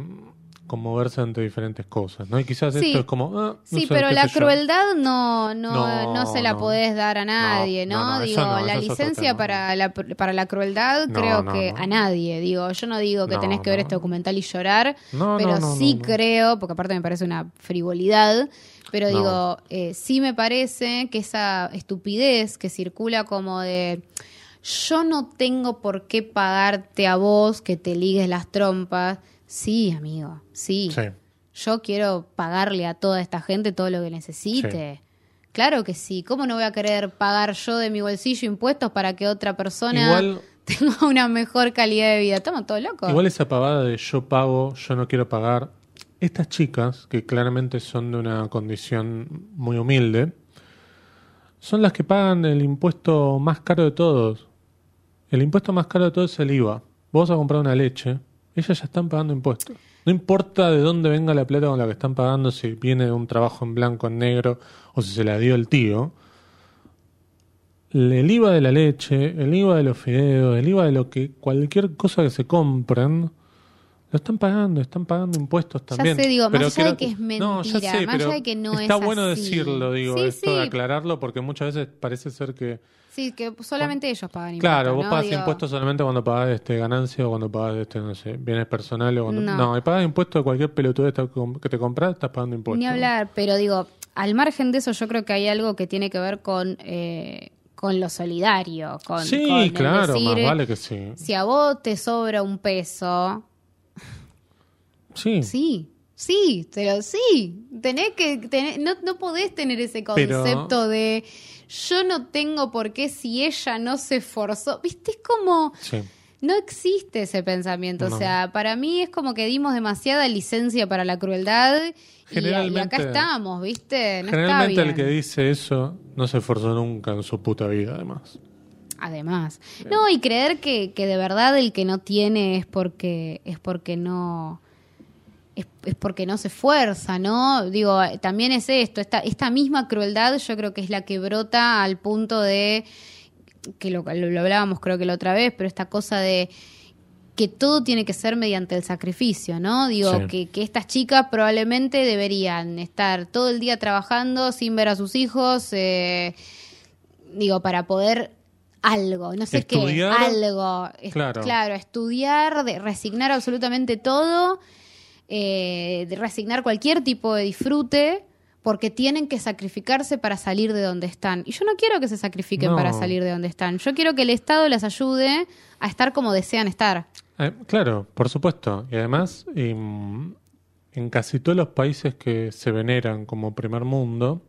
conmoverse ante diferentes cosas, ¿no? Y quizás Sí. esto es como... ah, no Sí, sé, pero la crueldad no, no, no, se la podés dar a nadie, No, digo, la licencia para la, para la crueldad creo que a nadie, digo, yo no digo que tenés que ver este documental y llorar, No, pero no, no, sí creo, porque aparte me parece una frivolidad, pero digo, eh, sí me parece que esa estupidez que circula como de yo no tengo por qué pagarte a vos que te ligues las trompas. Sí, amigo, sí. Sí. Yo quiero pagarle a toda esta gente todo lo que necesite. Claro que sí. ¿Cómo no voy a querer pagar yo de mi bolsillo impuestos para que otra persona Igual, tenga una mejor calidad de vida? Estamos todos locos. igual esa pavada de yo pago, yo no quiero pagar. Estas chicas, que claramente son de una condición muy humilde, son las que pagan el impuesto más caro de todos. El impuesto más caro de todos es el IVA. Vos vas a comprar una leche, ellas ya están pagando impuestos. No importa de dónde venga la plata con la que están pagando, si viene de un trabajo en blanco, en negro, o si se la dio el tío. El IVA de la leche, el IVA de los fideos, el IVA de lo que cualquier cosa que se compren, lo están pagando, están pagando impuestos Ya también. sé, digo, más Pero allá quiero- de que es No, ya mentira, sé, más allá de que no está es bueno así. decirlo, digo, Sí, esto de aclararlo, porque muchas veces parece ser que Sí, que solamente ellos pagan impuestos. Claro, vos ¿no? pagas Digo, impuestos solamente cuando pagas este, ganancia o cuando pagas este, no sé, bienes personales. O cuando... No. no. y pagas impuestos de cualquier pelotudez que te compras, estás pagando impuestos. Ni hablar, pero digo, al margen de eso, yo creo que hay algo que tiene que ver con, eh, con lo solidario. Con, sí, con claro, decir, más vale que sí. Si a vos te sobra un peso, Sí, sí, sí, pero sí. Tenés que tener, no, no podés tener ese Pero- concepto de yo no tengo por qué si ella no se esforzó. Viste, es como. sí. No existe ese pensamiento. O sea, para mí es como que dimos demasiada licencia para la crueldad. y- acá estamos, ¿viste? No Generalmente está el que dice eso no se esforzó nunca en su puta vida, además. Además. No, y creer que, que de verdad el que no tiene es porque, es porque no. Es, es porque no se esfuerza, ¿no? Digo, también es esto, esta, esta misma crueldad yo creo que es la que brota al punto de, que lo, lo, lo hablábamos creo que la otra vez, pero esta cosa de que todo tiene que ser mediante el sacrificio, ¿no? Digo, Sí. que, que estas chicas probablemente deberían estar todo el día trabajando sin ver a sus hijos, eh, digo, para poder algo, no sé Estudiar, qué, algo. Claro. claro, estudiar, de resignar absolutamente todo, eh, de resignar cualquier tipo de disfrute, porque tienen que sacrificarse para salir de donde están. Y yo no quiero que se sacrifiquen No. para salir de donde están. Yo quiero que el Estado les ayude a estar como desean estar. Eh, claro, por supuesto. Y además, em, en casi todos los países que se veneran como primer mundo,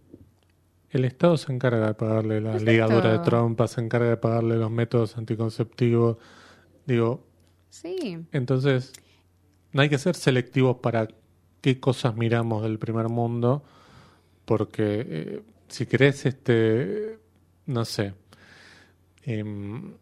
el Estado se encarga de pagarle la Perfecto. ligadura de trompa, se encarga de pagarle los métodos anticonceptivos. Digo, Sí. entonces, hay que ser selectivos para qué cosas miramos del primer mundo, porque eh, si querés, este, no sé, em,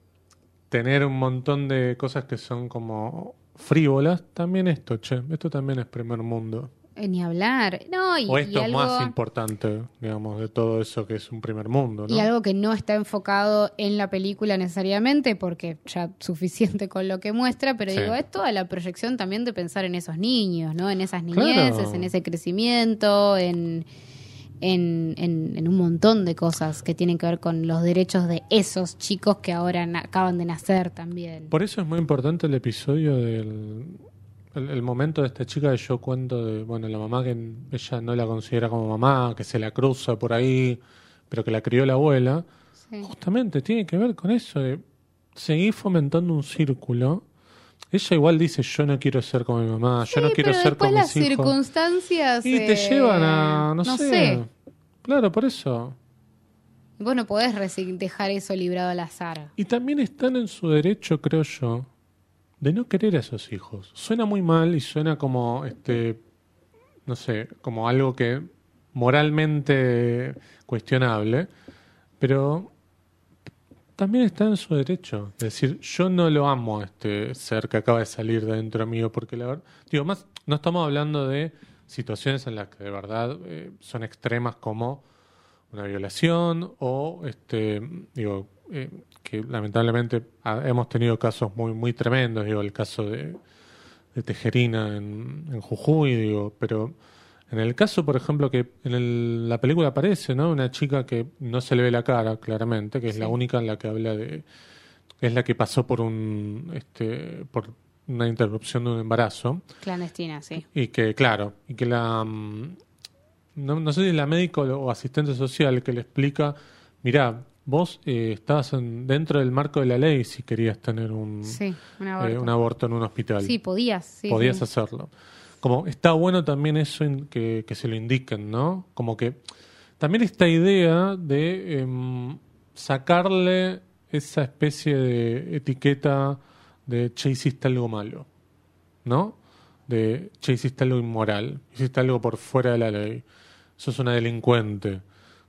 tener un montón de cosas que son como frívolas, también esto, che, esto también es primer mundo. Eh, Ni hablar. No, y, o y esto es algo, más importante, digamos, de todo eso que es un primer mundo, ¿no? y algo que no está enfocado en la película necesariamente, porque ya suficiente con lo que muestra, pero Sí. digo, es toda la proyección también de pensar en esos niños, ¿no? En esas niñeces, Claro. en ese crecimiento, en, en, en- en un montón de cosas que tienen que ver con los derechos de esos chicos que ahora acaban de nacer también. Por eso es muy importante el episodio del el, el momento de esta chica que yo cuento de, bueno, la mamá que ella no la considera como mamá, que se la cruza por ahí, pero que la crió la abuela. Sí. Justamente tiene que ver con eso de seguir fomentando un círculo. Ella igual dice, yo no quiero ser como mi mamá, yo no quiero pero ser como las mis hijos. circunstancias... Y te eh, llevan a, no, no sé. sé. Claro, por eso. Vos no podés dejar eso librado al azar. Y también están en su derecho, creo yo, de no querer a esos hijos. Suena muy mal y suena como, este, no sé, como algo que moralmente cuestionable, pero también está en su derecho. Es decir, yo no lo amo a este ser que acaba de salir de dentro mío, porque la verdad, digo, más, no estamos hablando de situaciones en las que de verdad eh, son extremas como una violación o este digo eh, que lamentablemente ha- hemos tenido casos muy muy tremendos digo el caso de de Tejerina en, en Jujuy, digo, pero en el caso, por ejemplo, que en el- la película aparece, ¿no? Una chica que no se le ve la cara, claramente, que es la única en la que habla de... es la que pasó por un... este por una interrupción de un embarazo. Clandestina, sí. Y que, claro, y que la... mm, No, no sé si es la médico o asistente social que le explica, mirá, vos eh, estabas en- dentro del marco de la ley si querías tener un, Sí, un eh, aborto. un aborto en un hospital. Sí, podías. Sí, Podías sí. hacerlo. Como está bueno también eso que se lo indiquen, ¿no? Como que también esta idea de em, sacarle esa especie de etiqueta de che, hiciste algo malo, ¿no? De che, hiciste algo inmoral, hiciste algo por fuera de la ley, sos una delincuente,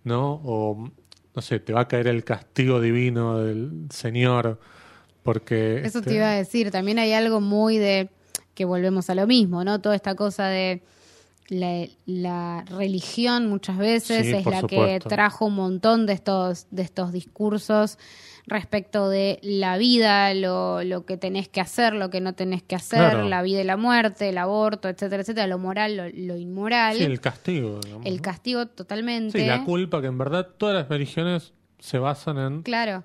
¿no? O, no sé, te va a caer el castigo divino del Señor porque... Eso este, te iba a decir. También hay algo muy de que volvemos a lo mismo, ¿no? Toda esta cosa de la, la religión muchas veces Sí, es la que trajo un montón de estos, de estos discursos respecto de la vida, lo, lo que tenés que hacer, lo que no tenés que hacer, Claro. la vida y la muerte, el aborto, etcétera, etcétera, lo moral, lo, lo inmoral, Sí, el, el castigo. digamos, ¿no? castigo totalmente. Sí, la culpa, que en verdad todas las religiones se basan en Claro.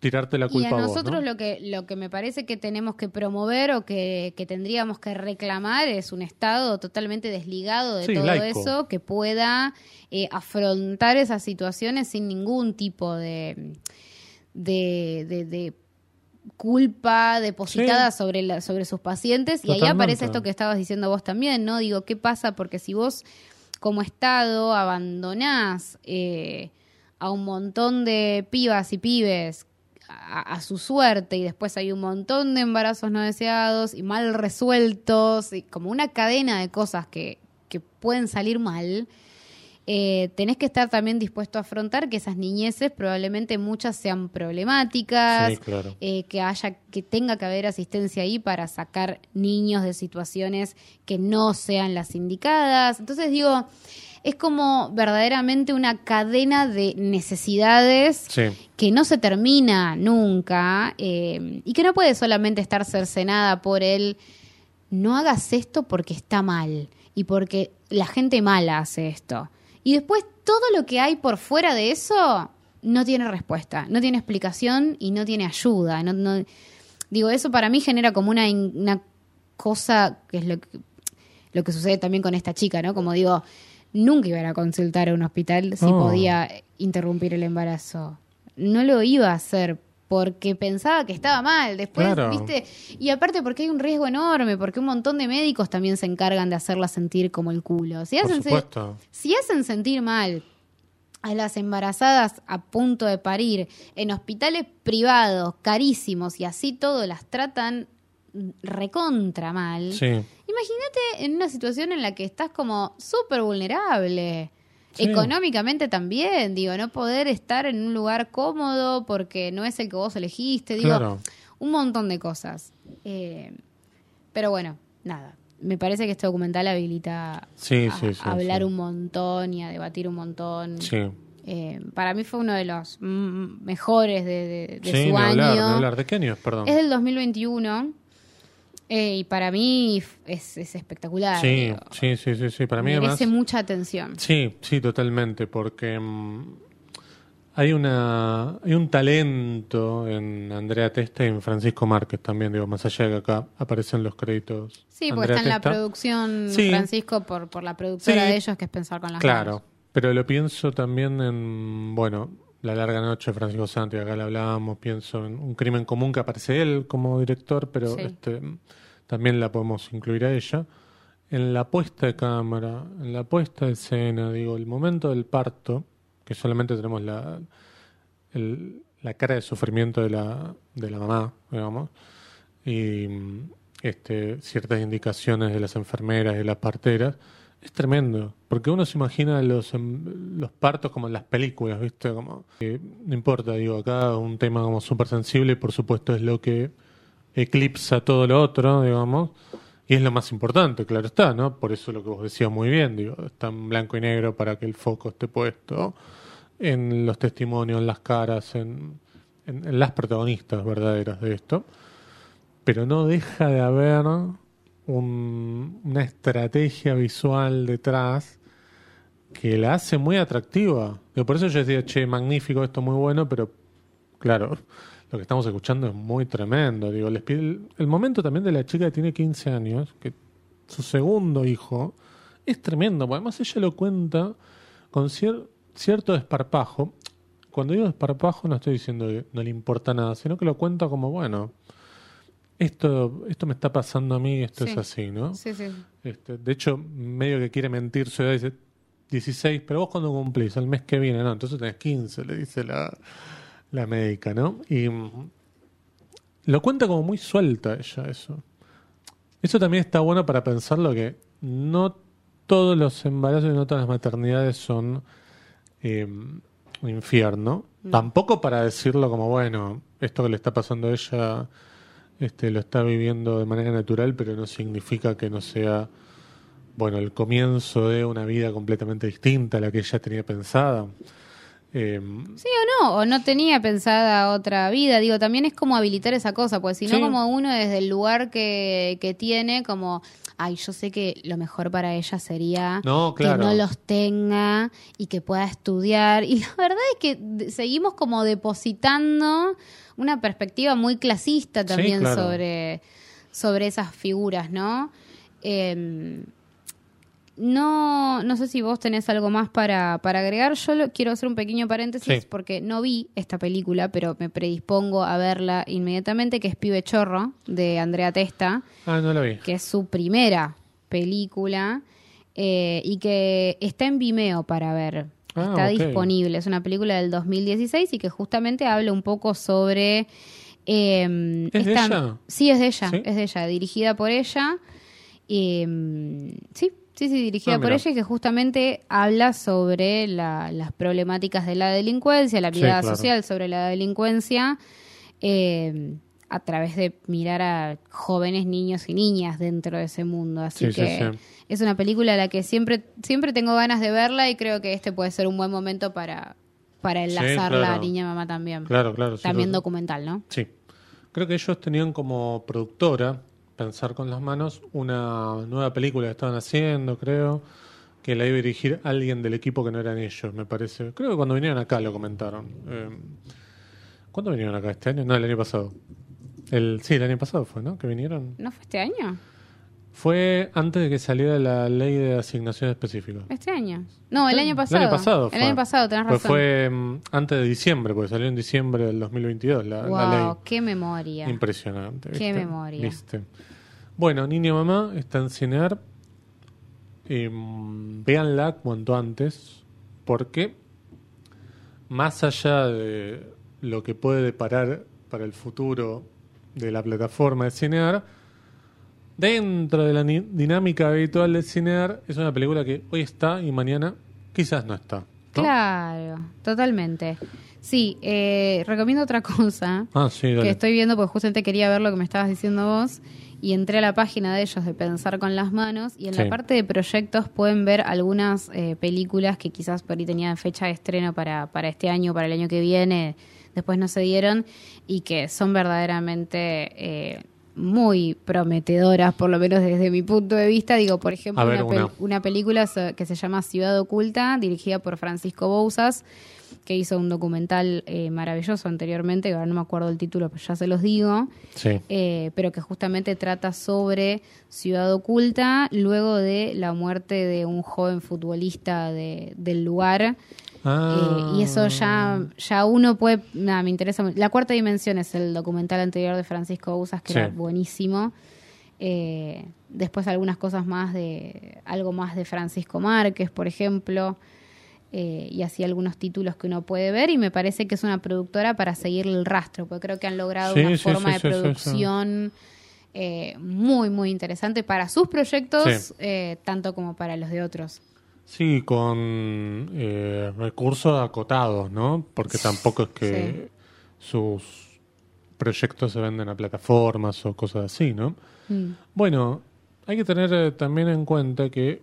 tirarte la Y culpa a vos, nosotros ¿no? lo que lo que me parece que tenemos que promover o que, que tendríamos que reclamar es un Estado totalmente desligado de Sí, todo laico. eso, que pueda eh, afrontar esas situaciones sin ningún tipo de, de, de- de culpa depositada Sí. sobre, la, sobre sus pacientes. Y ahí aparece esto que estabas diciendo vos también, ¿no? Digo, ¿qué pasa? Porque si vos como Estado abandonás eh, a un montón de pibas y pibes a, a su suerte y después hay un montón de embarazos no deseados y mal resueltos, y como una cadena de cosas que, que pueden salir mal, eh, tenés que estar también dispuesto a afrontar que esas niñeces probablemente muchas sean problemáticas, Sí, claro. eh, que haya, que tenga que haber asistencia ahí para sacar niños de situaciones que no sean las indicadas. Entonces digo, es como verdaderamente una cadena de necesidades Sí, que no se termina nunca eh, y que no puede solamente estar cercenada por el no hagas esto porque está mal y porque la gente mala hace esto. Y después todo lo que hay por fuera de eso no tiene respuesta, no tiene explicación y no tiene ayuda. No, no- digo, eso para mí genera como una, una cosa que es lo que, lo que sucede también con esta chica, ¿no? Como digo, nunca iba a ir a consultar a un hospital si No. podía interrumpir el embarazo. No lo iba a hacer porque pensaba que estaba mal. Después, Claro. ¿viste? Y aparte porque hay un riesgo enorme, porque un montón de médicos también se encargan de hacerla sentir como el culo. Si hacen, se- si hacen sentir mal a las embarazadas a punto de parir en hospitales privados, carísimos, y así todo las tratan recontra mal. Sí, Imagínate en una situación en la que estás como súper vulnerable. Sí. Económicamente también, digo, no poder estar en un lugar cómodo porque no es el que vos elegiste, digo, claro. un montón de cosas. Eh, pero bueno, nada. Me parece que este documental habilita Sí, a, sí, sí, a hablar un montón y a debatir un montón. Sí, Eh, para mí fue uno de los mejores de, de- de su año. hablar, ni hablar. ¿De qué año perdón? Es del 2021 eh, y para mí es, es espectacular. Sí, sí, sí, sí, sí. Para mí merece además... mucha atención. Sí, sí, totalmente, porque mm, hay una hay un talento en Andrea Testa y en Francisco Márquez también, digo, más allá de que acá aparecen los créditos. Sí, porque Andrea está en la producción, Sí. Francisco, por, por la productora Sí. de ellos, que es Pensar con las Claro, manos. pero lo pienso también en, bueno, La larga noche de Francisco Santi, acá le hablábamos, pienso en Un crimen común que aparece él como director, pero Sí. este también la podemos incluir a ella. En la puesta de cámara, en la puesta de escena, digo, el momento del parto, que solamente tenemos la, la cara de sufrimiento de la, de la mamá, digamos, y este, ciertas indicaciones de las enfermeras y de las parteras, es tremendo, porque uno se imagina los, em, los partos como en las películas, ¿viste? Como, eh, no importa, digo, acá un tema como súper sensible, por supuesto es lo que eclipsa todo lo otro, digamos, y es lo más importante, claro está, ¿no? Por eso lo que vos decías muy bien, digo, está en blanco y negro para que el foco esté puesto en los testimonios, en las caras, en, en- las protagonistas verdaderas de esto, pero no deja de haber un- una estrategia visual detrás que la hace muy atractiva. Digo, por eso yo decía, che, magnífico, esto muy bueno, pero claro, lo que estamos escuchando es muy tremendo. Digo, les pide- el, el momento también de la chica que tiene 15 años, que su segundo hijo, es tremendo, además ella lo cuenta con cier- cierto desparpajo. Cuando digo desparpajo no estoy diciendo que no le importa nada, sino que lo cuenta como, bueno, esto, esto me está pasando a mí, esto Sí. es así, ¿no? Sí, sí. Este, de hecho, medio que quiere mentir su edad, dice 16, pero vos cuando cumplís, el mes que viene, no, entonces tenés 15, le dice la, la médica, ¿no? Y mm, lo cuenta como muy suelta ella eso. Eso también está bueno para pensarlo que no todos los embarazos y no todas las maternidades son eh, un infierno. Tampoco para decirlo como, bueno, esto que le está pasando a ella este, lo está viviendo de manera natural, pero no significa que no sea, bueno, el comienzo de una vida completamente distinta a la que ella tenía pensada. Eh, Sí o no, o no tenía pensada otra vida. Digo, también es como habilitar esa cosa, pues si no, Sí. como uno desde el lugar que, que tiene, como, ay, yo sé que lo mejor para ella sería No, que no los tenga y que pueda estudiar. Y la verdad es que seguimos como depositando una perspectiva muy clasista también claro. sobre, sobre esas figuras, ¿no? Em, no, no sé si vos tenés algo más para, para agregar. Yo lo- quiero hacer un pequeño paréntesis Sí. porque no vi esta película, pero me predispongo a verla inmediatamente, que es Pibe Chorro, de Andrea Testa, ah, no lo vi. que es su primera película eh, y que está en Vimeo para ver. Ah, está disponible. Es una película del 2016 y que justamente habla un poco sobre... eh, ¿Es de ella? Sí, es de ella. ¿Sí? Es de ella, dirigida por ella. Eh, sí, sí, sí, dirigida Ah, por ella y que justamente habla sobre la- las problemáticas de la delincuencia, la Sí, mirada claro. social sobre la delincuencia, eh, a través de mirar a jóvenes niños y niñas dentro de ese mundo. Así Sí, sí, que sí. es una película a la que siempre, siempre tengo ganas de verla y creo que este puede ser un buen momento para, para enlazarla claro. a Niña Mamá también. Claro, claro. también documental, ¿no? Sí. Creo que ellos tenían como productora, pensar con las manos, una nueva película que estaban haciendo, creo, que la iba a dirigir alguien del equipo que no eran ellos, me parece. Creo que cuando vinieron acá lo comentaron. Eh, ¿Cuándo vinieron acá? ¿Este año? No, el año pasado. El, sí, el año pasado fue, ¿no? Que vinieron. ¿No fue este año? Fue antes de que saliera la ley de asignación específica. Este año. No, el Sí, año pasado. El año pasado El fue. año pasado, tenés Pues razón. fue mm, antes de diciembre, porque salió en diciembre del 2022 la, la ley. wow, qué memoria. Impresionante. Qué memoria. ¿Viste? Bueno, Niña Mamá está en Cinear. Em, véanla cuanto antes, porque más allá de lo que puede deparar para el futuro de la plataforma de Cinear, dentro de la dinámica habitual de Cinear, es una película que hoy está y mañana quizás no está. ¿no? Claro, totalmente. Sí, eh, recomiendo otra cosa Ah, sí, que estoy viendo porque justamente quería ver lo que me estabas diciendo vos y entré a la página de ellos de Pensar con las Manos y en Sí. la parte de proyectos pueden ver algunas eh, películas que quizás por ahí tenían fecha de estreno para, para este año, para el año que viene, después no se dieron y que son verdaderamente eh, muy prometedoras, por lo menos desde mi punto de vista. Digo, por ejemplo, ver, una, pel- una. una película que se llama Ciudad Oculta, dirigida por Francisco Bouzas, que hizo un documental eh, maravilloso anteriormente, que ahora no me acuerdo el título, pero ya se los digo, Sí. eh, pero que justamente trata sobre Ciudad Oculta luego de la muerte de un joven futbolista de- del lugar. Ah. Eh, y eso ya, ya uno puede, nada, me interesa. La cuarta dimensión es el documental anterior de Francisco Bouzas, que Sí. era buenísimo. Eh, después algunas cosas más de, algo más de Francisco Márquez, por ejemplo. eh, y así algunos títulos que uno puede ver y me parece que es una productora para seguirle el rastro, porque creo que han logrado Sí, una sí, forma de producción eh, muy, muy interesante para sus proyectos, tanto como para los de otros. Sí, con eh, recursos acotados, ¿no? Porque tampoco es que sus proyectos se venden a plataformas o cosas así, ¿no? Mm. Bueno, hay que tener eh, también en cuenta que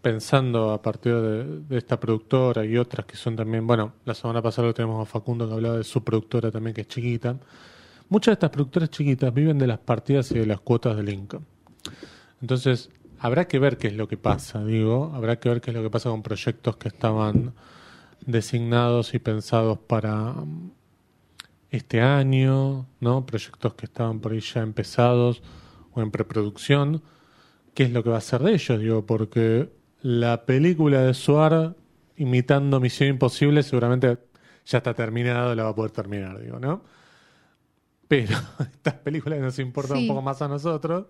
pensando a partir de, de esta productora y otras que son también, bueno, la semana pasada lo tenemos a Facundo que hablaba de su productora también que es chiquita, muchas de estas productoras chiquitas viven de las partidas y de las cuotas del Inca. Entonces, habrá que ver qué es lo que pasa, digo, habrá que ver qué es lo que pasa con proyectos que estaban designados y pensados para mm, este año, ¿no? Proyectos que estaban por ahí ya empezados o en preproducción. ¿Qué es lo que va a ser de ellos? Digo, porque la película de Suar imitando Misión Imposible seguramente ya está terminado, la va a poder terminar, digo, ¿no? Pero estas películas nos importan Sí. un poco más a nosotros,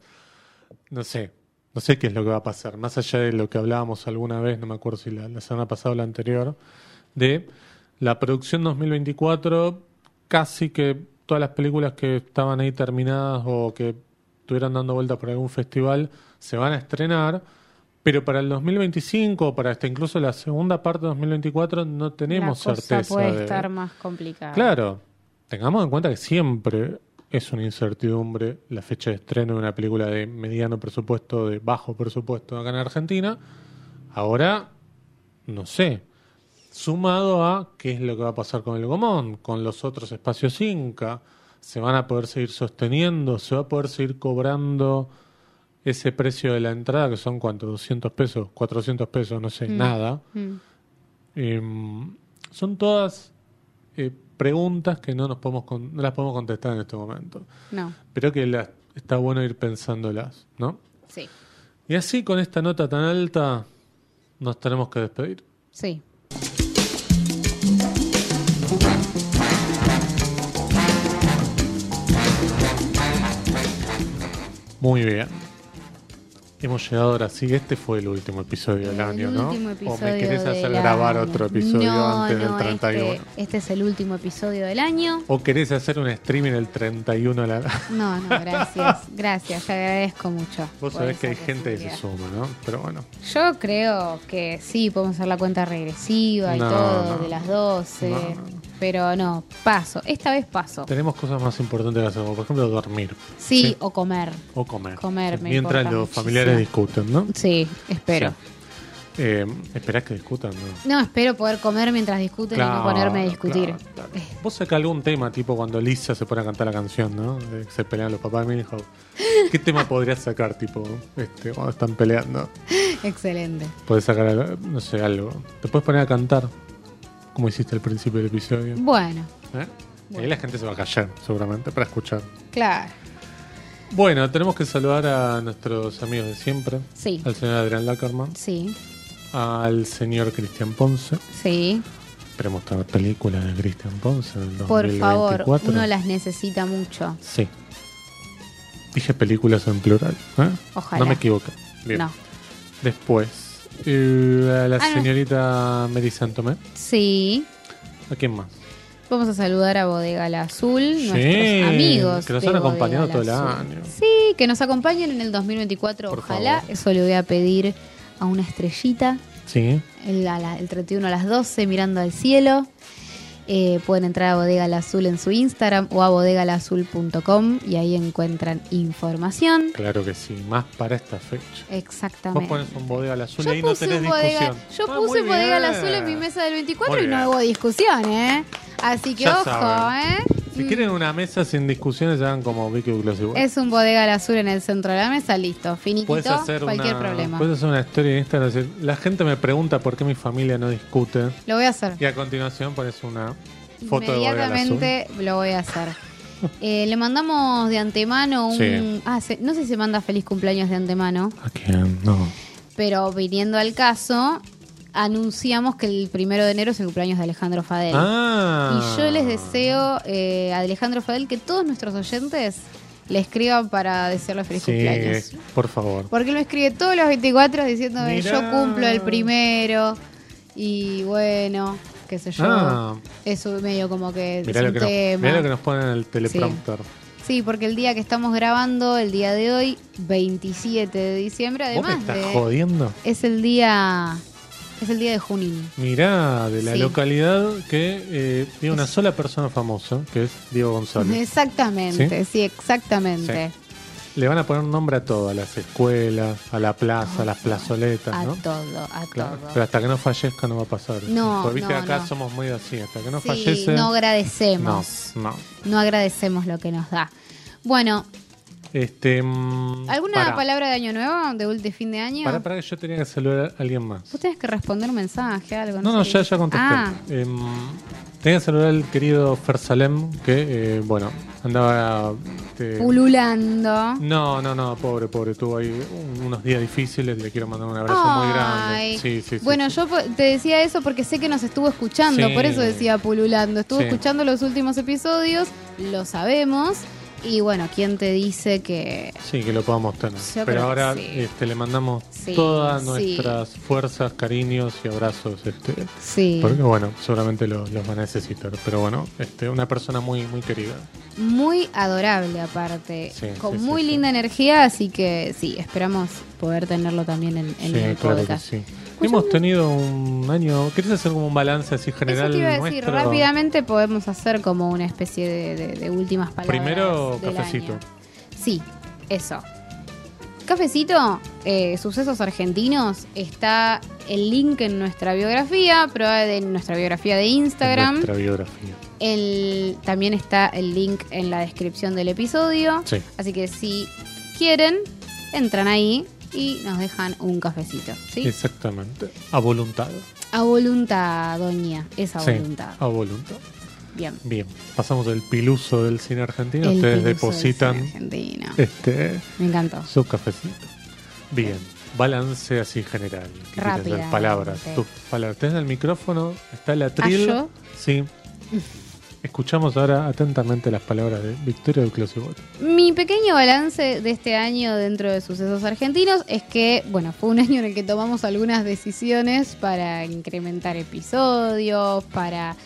no sé, no sé qué es lo que va a pasar. Más allá de lo que hablábamos alguna vez, no me acuerdo si la, la semana pasada o la anterior, de la producción 2024, casi que todas las películas que estaban ahí terminadas o que estuvieran dando vueltas por algún festival se van a estrenar. Pero para el 2025 o para hasta incluso la segunda parte de 2024 no tenemos la cosa certeza. puede de- estar más complicada. Claro, tengamos en cuenta que siempre es una incertidumbre la fecha de estreno de una película de mediano presupuesto, de bajo presupuesto acá en Argentina. Ahora, no sé. Sumado a qué es lo que va a pasar con el Gomón, con los otros espacios Inca. ¿Se van a poder seguir sosteniendo? ¿Se va a poder seguir cobrando ese precio de la entrada, que son cuánto, 200 pesos, 400 pesos, no sé, Mm. nada? Mm. Eh, son todas eh, preguntas que no nos podemos con- no las podemos contestar en este momento, No, pero que las- está bueno ir pensándolas, ¿no? sí, Y así con esta nota tan alta nos tenemos que despedir. sí. Muy bien. Hemos llegado ahora sí, este fue el último episodio del año, ¿no? último ¿O episodio me querés hacer grabar año. otro episodio No, antes no, del 31? Este, este es el último episodio del año. ¿O querés hacer un streaming el 31 a la... No, no, gracias. Gracias, te agradezco mucho. Vos sabés que hay gente que se suma, ¿no? Pero bueno. Yo creo que sí, podemos hacer la cuenta regresiva y todo de las 12. Pero no, paso. Esta vez paso. Tenemos cosas más importantes que hacer, como por ejemplo dormir Sí, Sí. o comer. o comer. Comer me Mientras los muchísimo. familiares discuten, ¿no? Sí, espero. Sí. Eh, esperás que discutan, ¿no? No, espero poder comer mientras discuten y no ponerme a discutir. claro, claro. Vos sacás algún tema, tipo cuando Lisa se pone a cantar la canción, ¿no? Se pelean los papás de Milhouse. ¿Qué tema podrías sacar, tipo, este, cuando están peleando? Excelente. Podés sacar, no sé, algo. Te puedes poner a cantar, como hiciste al principio del episodio. Bueno, ¿eh? Ahí la gente se va a callar, seguramente, para escuchar. claro. Bueno, tenemos que saludar a nuestros amigos de siempre. Sí, Al señor Adrián Lackerman, sí, al señor Cristian Ponce. sí. Esperemos tener película de Cristian Ponce en el Por favor, 2024. uno las necesita mucho. Sí. Dije películas en plural. ¿eh? Ojalá. No me equivoco. Bien. No. Después, a la Ah, señorita Mary Santomé. Sí. ¿A quién más? Vamos a saludar a Bodega La Azul, Sí, nuestros amigos. que nos han acompañado todo el año. Sí, que nos acompañen en el 2024. Por Ojalá. favor. Eso le voy a pedir a una estrellita Sí. el, la- el 31 a las 12 mirando al cielo. Eh, pueden entrar a Bodega La Azul en su Instagram o a bodegalazul.com y ahí encuentran información. Claro que sí. Más para esta fecha. Exactamente. Vos pones un bodega al azul y ahí no tenés discusión. yo Ah, puse bodega bien. azul en mi mesa del 24 Muy y no bien. hubo discusión, ¿eh? Así que Ya ojo, saben. ¿eh? Si quieren una mesa sin discusiones, hagan como Vicky Glossy. Es un bodega al azul en el centro de la mesa, listo. Hacer, cualquier una, problema. puedes hacer una historia en Instagram. decir, la gente me pregunta por qué mi familia no discute. Lo voy a hacer. Y a continuación pones una foto de bodega al azul. Inmediatamente lo voy a hacer. Eh, le mandamos de antemano un... Sí. Ah, se- no sé si se manda feliz cumpleaños de antemano, ¿A quién? No. pero viniendo al caso, anunciamos que el primero de enero es el cumpleaños de Alejandro Fadel. Ah. Y yo les deseo eh, a Alejandro Fadel que todos nuestros oyentes le escriban para desearle feliz Sí, cumpleaños. por favor. Porque él me escribe todos los 24 diciéndome Mirá. yo cumplo el primero y bueno, qué sé yo. Ah, Eso medio como que mirá es lo un que, nos, mirá lo que nos ponen en el teleprompter. Sí, porque el día que estamos grabando, el día de hoy, 27 de diciembre, ¿Vos me además estás de jodiendo? es el día es el día de Junín. Mirá, de la Sí. localidad que eh, tiene una sola persona famosa, que es Diego González. Exactamente, sí, exactamente. Le van a poner nombre a todo, a las escuelas, a la plaza, a las plazoletas, A ¿no? todo, a Claro, todo. pero hasta que no fallezca no va a pasar. No, Porque viste no, que acá no. somos muy así, hasta que no sí, fallece. no no, agradecemos. no. no agradecemos lo que nos da. Bueno, Este, mm, ¿Alguna palabra de año nuevo, de, de fin de año? Para, para que yo tenía que saludar a alguien más. Vos tenés que responder un mensaje, algo. No, no, sé. ya, ya contesté. Ah, Em, tenía que saludar al querido Fer Salem, que, eh, bueno, andaba... este, pululando. no, no, no, pobre, pobre, tuvo ahí un- unos días difíciles, le quiero mandar un abrazo muy grande. Sí, sí, sí. Bueno, yo te decía eso porque sé que nos estuvo escuchando, por eso decía pululando. Estuvo escuchando los últimos episodios, lo sabemos. Y bueno, ¿quién te dice que Sí, que lo podamos tener. Yo Pero que ahora sí. este, le mandamos Sí, todas sí. nuestras fuerzas, cariños y abrazos. Este, sí? Porque bueno, seguramente lo- los va a necesitar. Pero bueno, este, una persona muy, muy querida. Muy adorable aparte, Sí, con muy linda energía, así que sí, esperamos poder tenerlo también en, en sí, el claro que podcast. sí. Hemos tenido un año. ¿Querés hacer como un balance así general? Eso te iba a decir, nuestro? rápidamente podemos hacer como una especie de, de- de últimas palabras. Primero, del cafecito. año. Sí, eso. Cafecito, eh, sucesos argentinos, está el link en nuestra biografía, en nuestra biografía de Instagram. Nuestra biografía. El, también está el link en la descripción del episodio. Sí. Así que si quieren, entran ahí y nos dejan un cafecito. ¿sí? Exactamente. A voluntad. A voluntad, doña. Es a Sí, voluntad. a voluntad. Bien. Bien, pasamos del piluso del cine argentino. El Ustedes depositan cine argentino. este Me encantó. su cafecito. Bien, balance así general. Rápidamente. Palabras. Tus palabras. Tenés el micrófono, está el atril. ¿Ah? Sí. Escuchamos ahora atentamente las palabras de Victoria del Closebot. Mi pequeño balance de este año dentro de sucesos argentinos es que, bueno, fue un año en el que tomamos algunas decisiones para incrementar episodios, para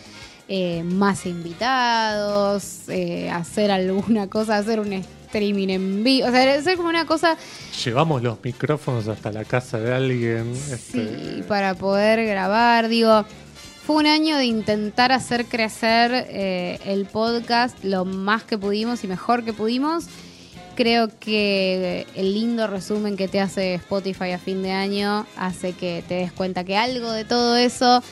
eh, más invitados, eh, hacer alguna cosa, hacer un streaming en vivo, o sea, hacer como una cosa Llevamos los micrófonos hasta la casa de alguien. Sí, este, para poder grabar, digo, fue un año de intentar hacer crecer eh, el podcast lo más que pudimos y mejor que pudimos. Creo que el lindo resumen que te hace Spotify a fin de año hace que te des cuenta que algo de todo eso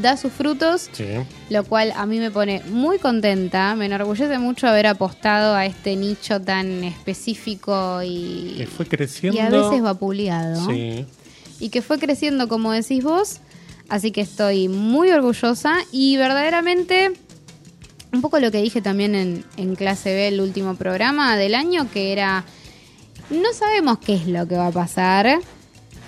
da sus frutos, Sí. lo cual a mí me pone muy contenta. Me enorgullece mucho haber apostado a este nicho tan específico y, Que fue creciendo. y a veces vapuleado Sí. y que fue creciendo como decís vos. Así que estoy muy orgullosa y verdaderamente un poco lo que dije también en, en clase B, el último programa del año, que era, no sabemos qué es lo que va a pasar.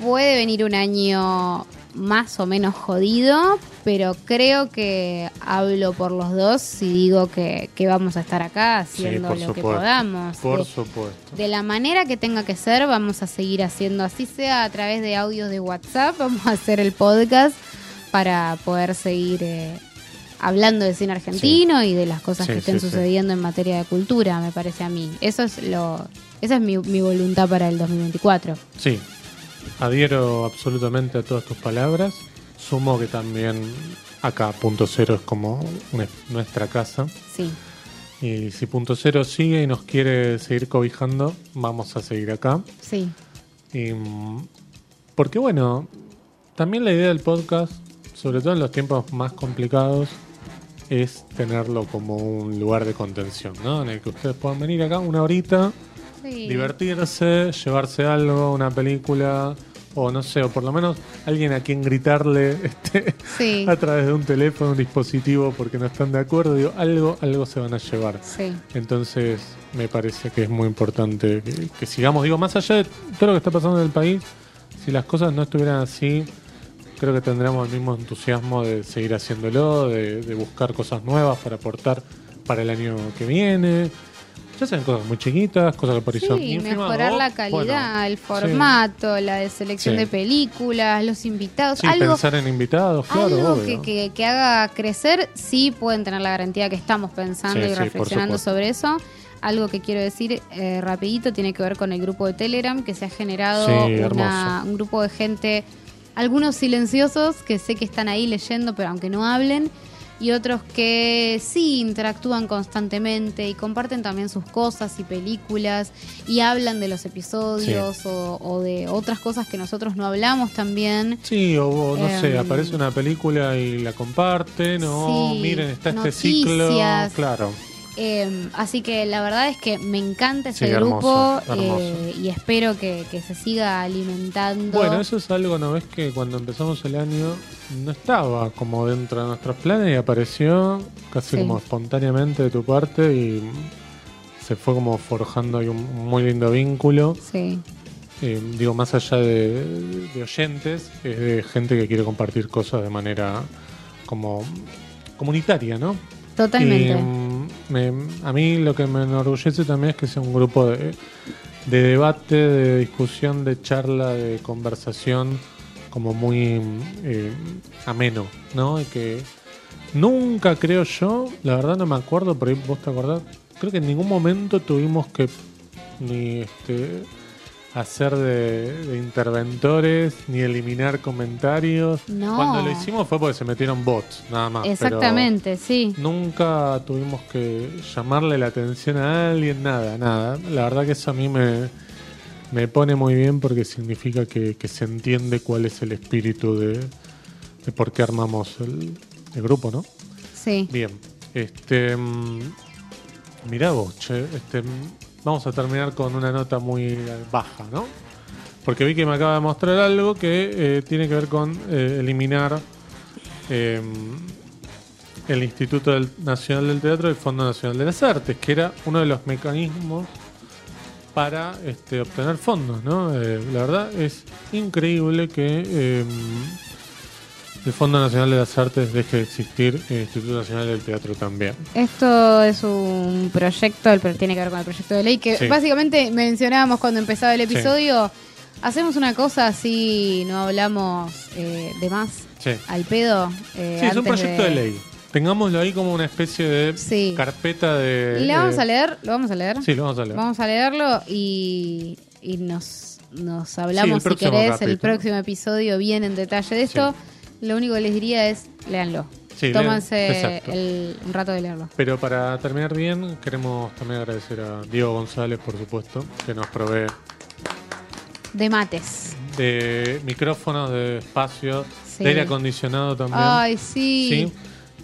Puede venir un año más o menos jodido, pero creo que hablo por los dos si digo que, que vamos a estar acá haciendo lo que podamos. Por De- supuesto. de la manera que tenga que ser, vamos a seguir haciendo, así sea a través de audios de WhatsApp, vamos a hacer el podcast para poder seguir eh, hablando de cine argentino y de las cosas Sí, que estén sucediendo en materia de cultura, me parece a mí. Eso es lo, esa es mi, mi voluntad para el 2024. Sí, adhiero absolutamente a todas tus palabras. Sumo que también acá Punto Cero es como nuestra casa. Sí, Y si Punto Cero sigue y nos quiere seguir cobijando, vamos a seguir acá. sí, Y, mm, porque bueno, también la idea del podcast, sobre todo en los tiempos más complicados, es tenerlo como un lugar de contención, ¿no? En el que ustedes puedan venir acá una horita, sí. divertirse, llevarse algo, una película, o no sé, o por lo menos alguien a quien gritarle este, Sí, a través de un teléfono, un dispositivo, porque no están de acuerdo. Digo, algo, algo se van a llevar. sí. Entonces, me parece que es muy importante que, que sigamos. Digo, más allá de todo lo que está pasando en el país, si las cosas no estuvieran así, creo que tendremos el mismo entusiasmo de seguir haciéndolo, de, de buscar cosas nuevas para aportar para el año que viene. Ya sean cosas muy chiquitas, cosas que por Sí, ínfimas, mejorar la calidad, bueno, el sí. formato, la de selección Sí. de películas, los invitados, Sí, algo pensar en invitados, claro, Algo obvio. que, que- que haga crecer, sí pueden tener la garantía que estamos pensando Sí, y sí, reflexionando sobre eso. Algo que quiero decir eh, rapidito tiene que ver con el grupo de Telegram que se ha generado Sí, una- un grupo de gente, algunos silenciosos que sé que están ahí leyendo, pero aunque no hablen, y otros que sí interactúan constantemente y comparten también sus cosas y películas y hablan de los episodios o, o de otras cosas que nosotros no hablamos también. Sí, o, no sé, Em, aparece una película y la comparten, o sí, miren, está este ciclo. Claro. Eh, así que la verdad es que me encanta ese Sí, grupo hermoso, hermoso. eh, y espero que, que se siga alimentando. Bueno, eso es algo, ¿no ves? Que cuando empezamos el año no estaba como dentro de nuestros planes y apareció casi Sí. como espontáneamente de tu parte y se fue como forjando ahí un muy lindo vínculo. Sí, Eh, digo, más allá de, de oyentes, es de gente que quiere compartir cosas de manera como comunitaria, ¿no? totalmente. Me- a mí lo que me enorgullece también es que sea un grupo de, de debate, de discusión, de charla, de conversación, como muy eh, ameno, ¿no? Y que nunca creo yo, la verdad no me acuerdo, ahí vos te acordás, creo que en ningún momento tuvimos que ni este hacer de, de interventores ni eliminar comentarios. No. Cuando lo hicimos fue porque se metieron bots, nada más. pero- Exactamente, sí. Nunca tuvimos que llamarle la atención a alguien, nada, nada. La verdad que eso a mí me, me pone muy bien porque significa que, que se entiende cuál es el espíritu de, de por qué armamos el, el grupo, ¿no? Sí. Bien, este. mm, Mirá vos, che, este, vamos a terminar con una nota muy baja, ¿no? Porque vi que me acaba de mostrar algo que eh, tiene que ver con eh, eliminar eh, el Instituto Nacional del Teatro y el Fondo Nacional de las Artes, que era uno de los mecanismos para este, obtener fondos, ¿no? Eh, la verdad es increíble que eh, el Fondo Nacional de las Artes deje de existir, el Instituto Nacional del Teatro también. Esto es un proyecto, el, tiene que ver con el proyecto de ley, que Sí. básicamente mencionábamos cuando empezaba el Sí. episodio. Hacemos una cosa así, no hablamos eh, de más Sí, al pedo. eh, sí es un proyecto de... ley. Tengámoslo ahí como una especie de Sí. carpeta de... Y le vamos eh, a leer, lo vamos a leer. Sí, lo vamos a leer. Vamos a leerlo y, y nos, nos hablamos, el si querés, el capítulo. próximo episodio bien en detalle de esto. Lo único que les diría es, léanlo. Sí, Tómanse el, un rato de leerlo. Pero para terminar bien, queremos también agradecer a Diego González, por supuesto, que nos provee De mates. de micrófonos, de espacios, Sí. de aire acondicionado también. Ay, sí.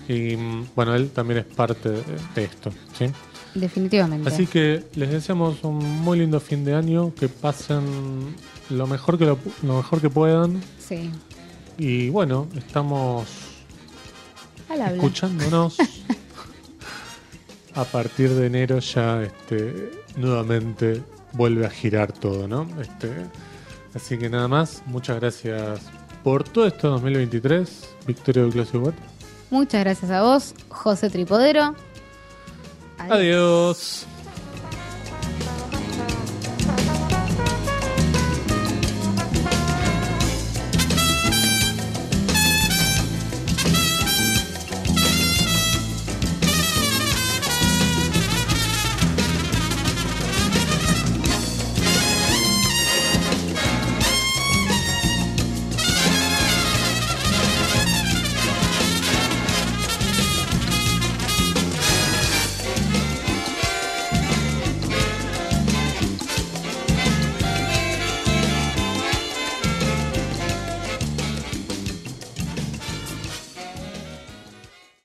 Sí. Y mm, bueno, él también es parte de, de esto. ¿sí? Definitivamente. Así que les deseamos un muy lindo fin de año, que pasen lo mejor que, lo, lo mejor que puedan. Sí. Y bueno, estamos escuchándonos. a partir de enero ya este, nuevamente vuelve a girar todo, ¿no? Este, así que nada más, muchas gracias por todo esto 2023. Victoria de Clase Web. Muchas gracias a vos, José Tripodero. Adiós.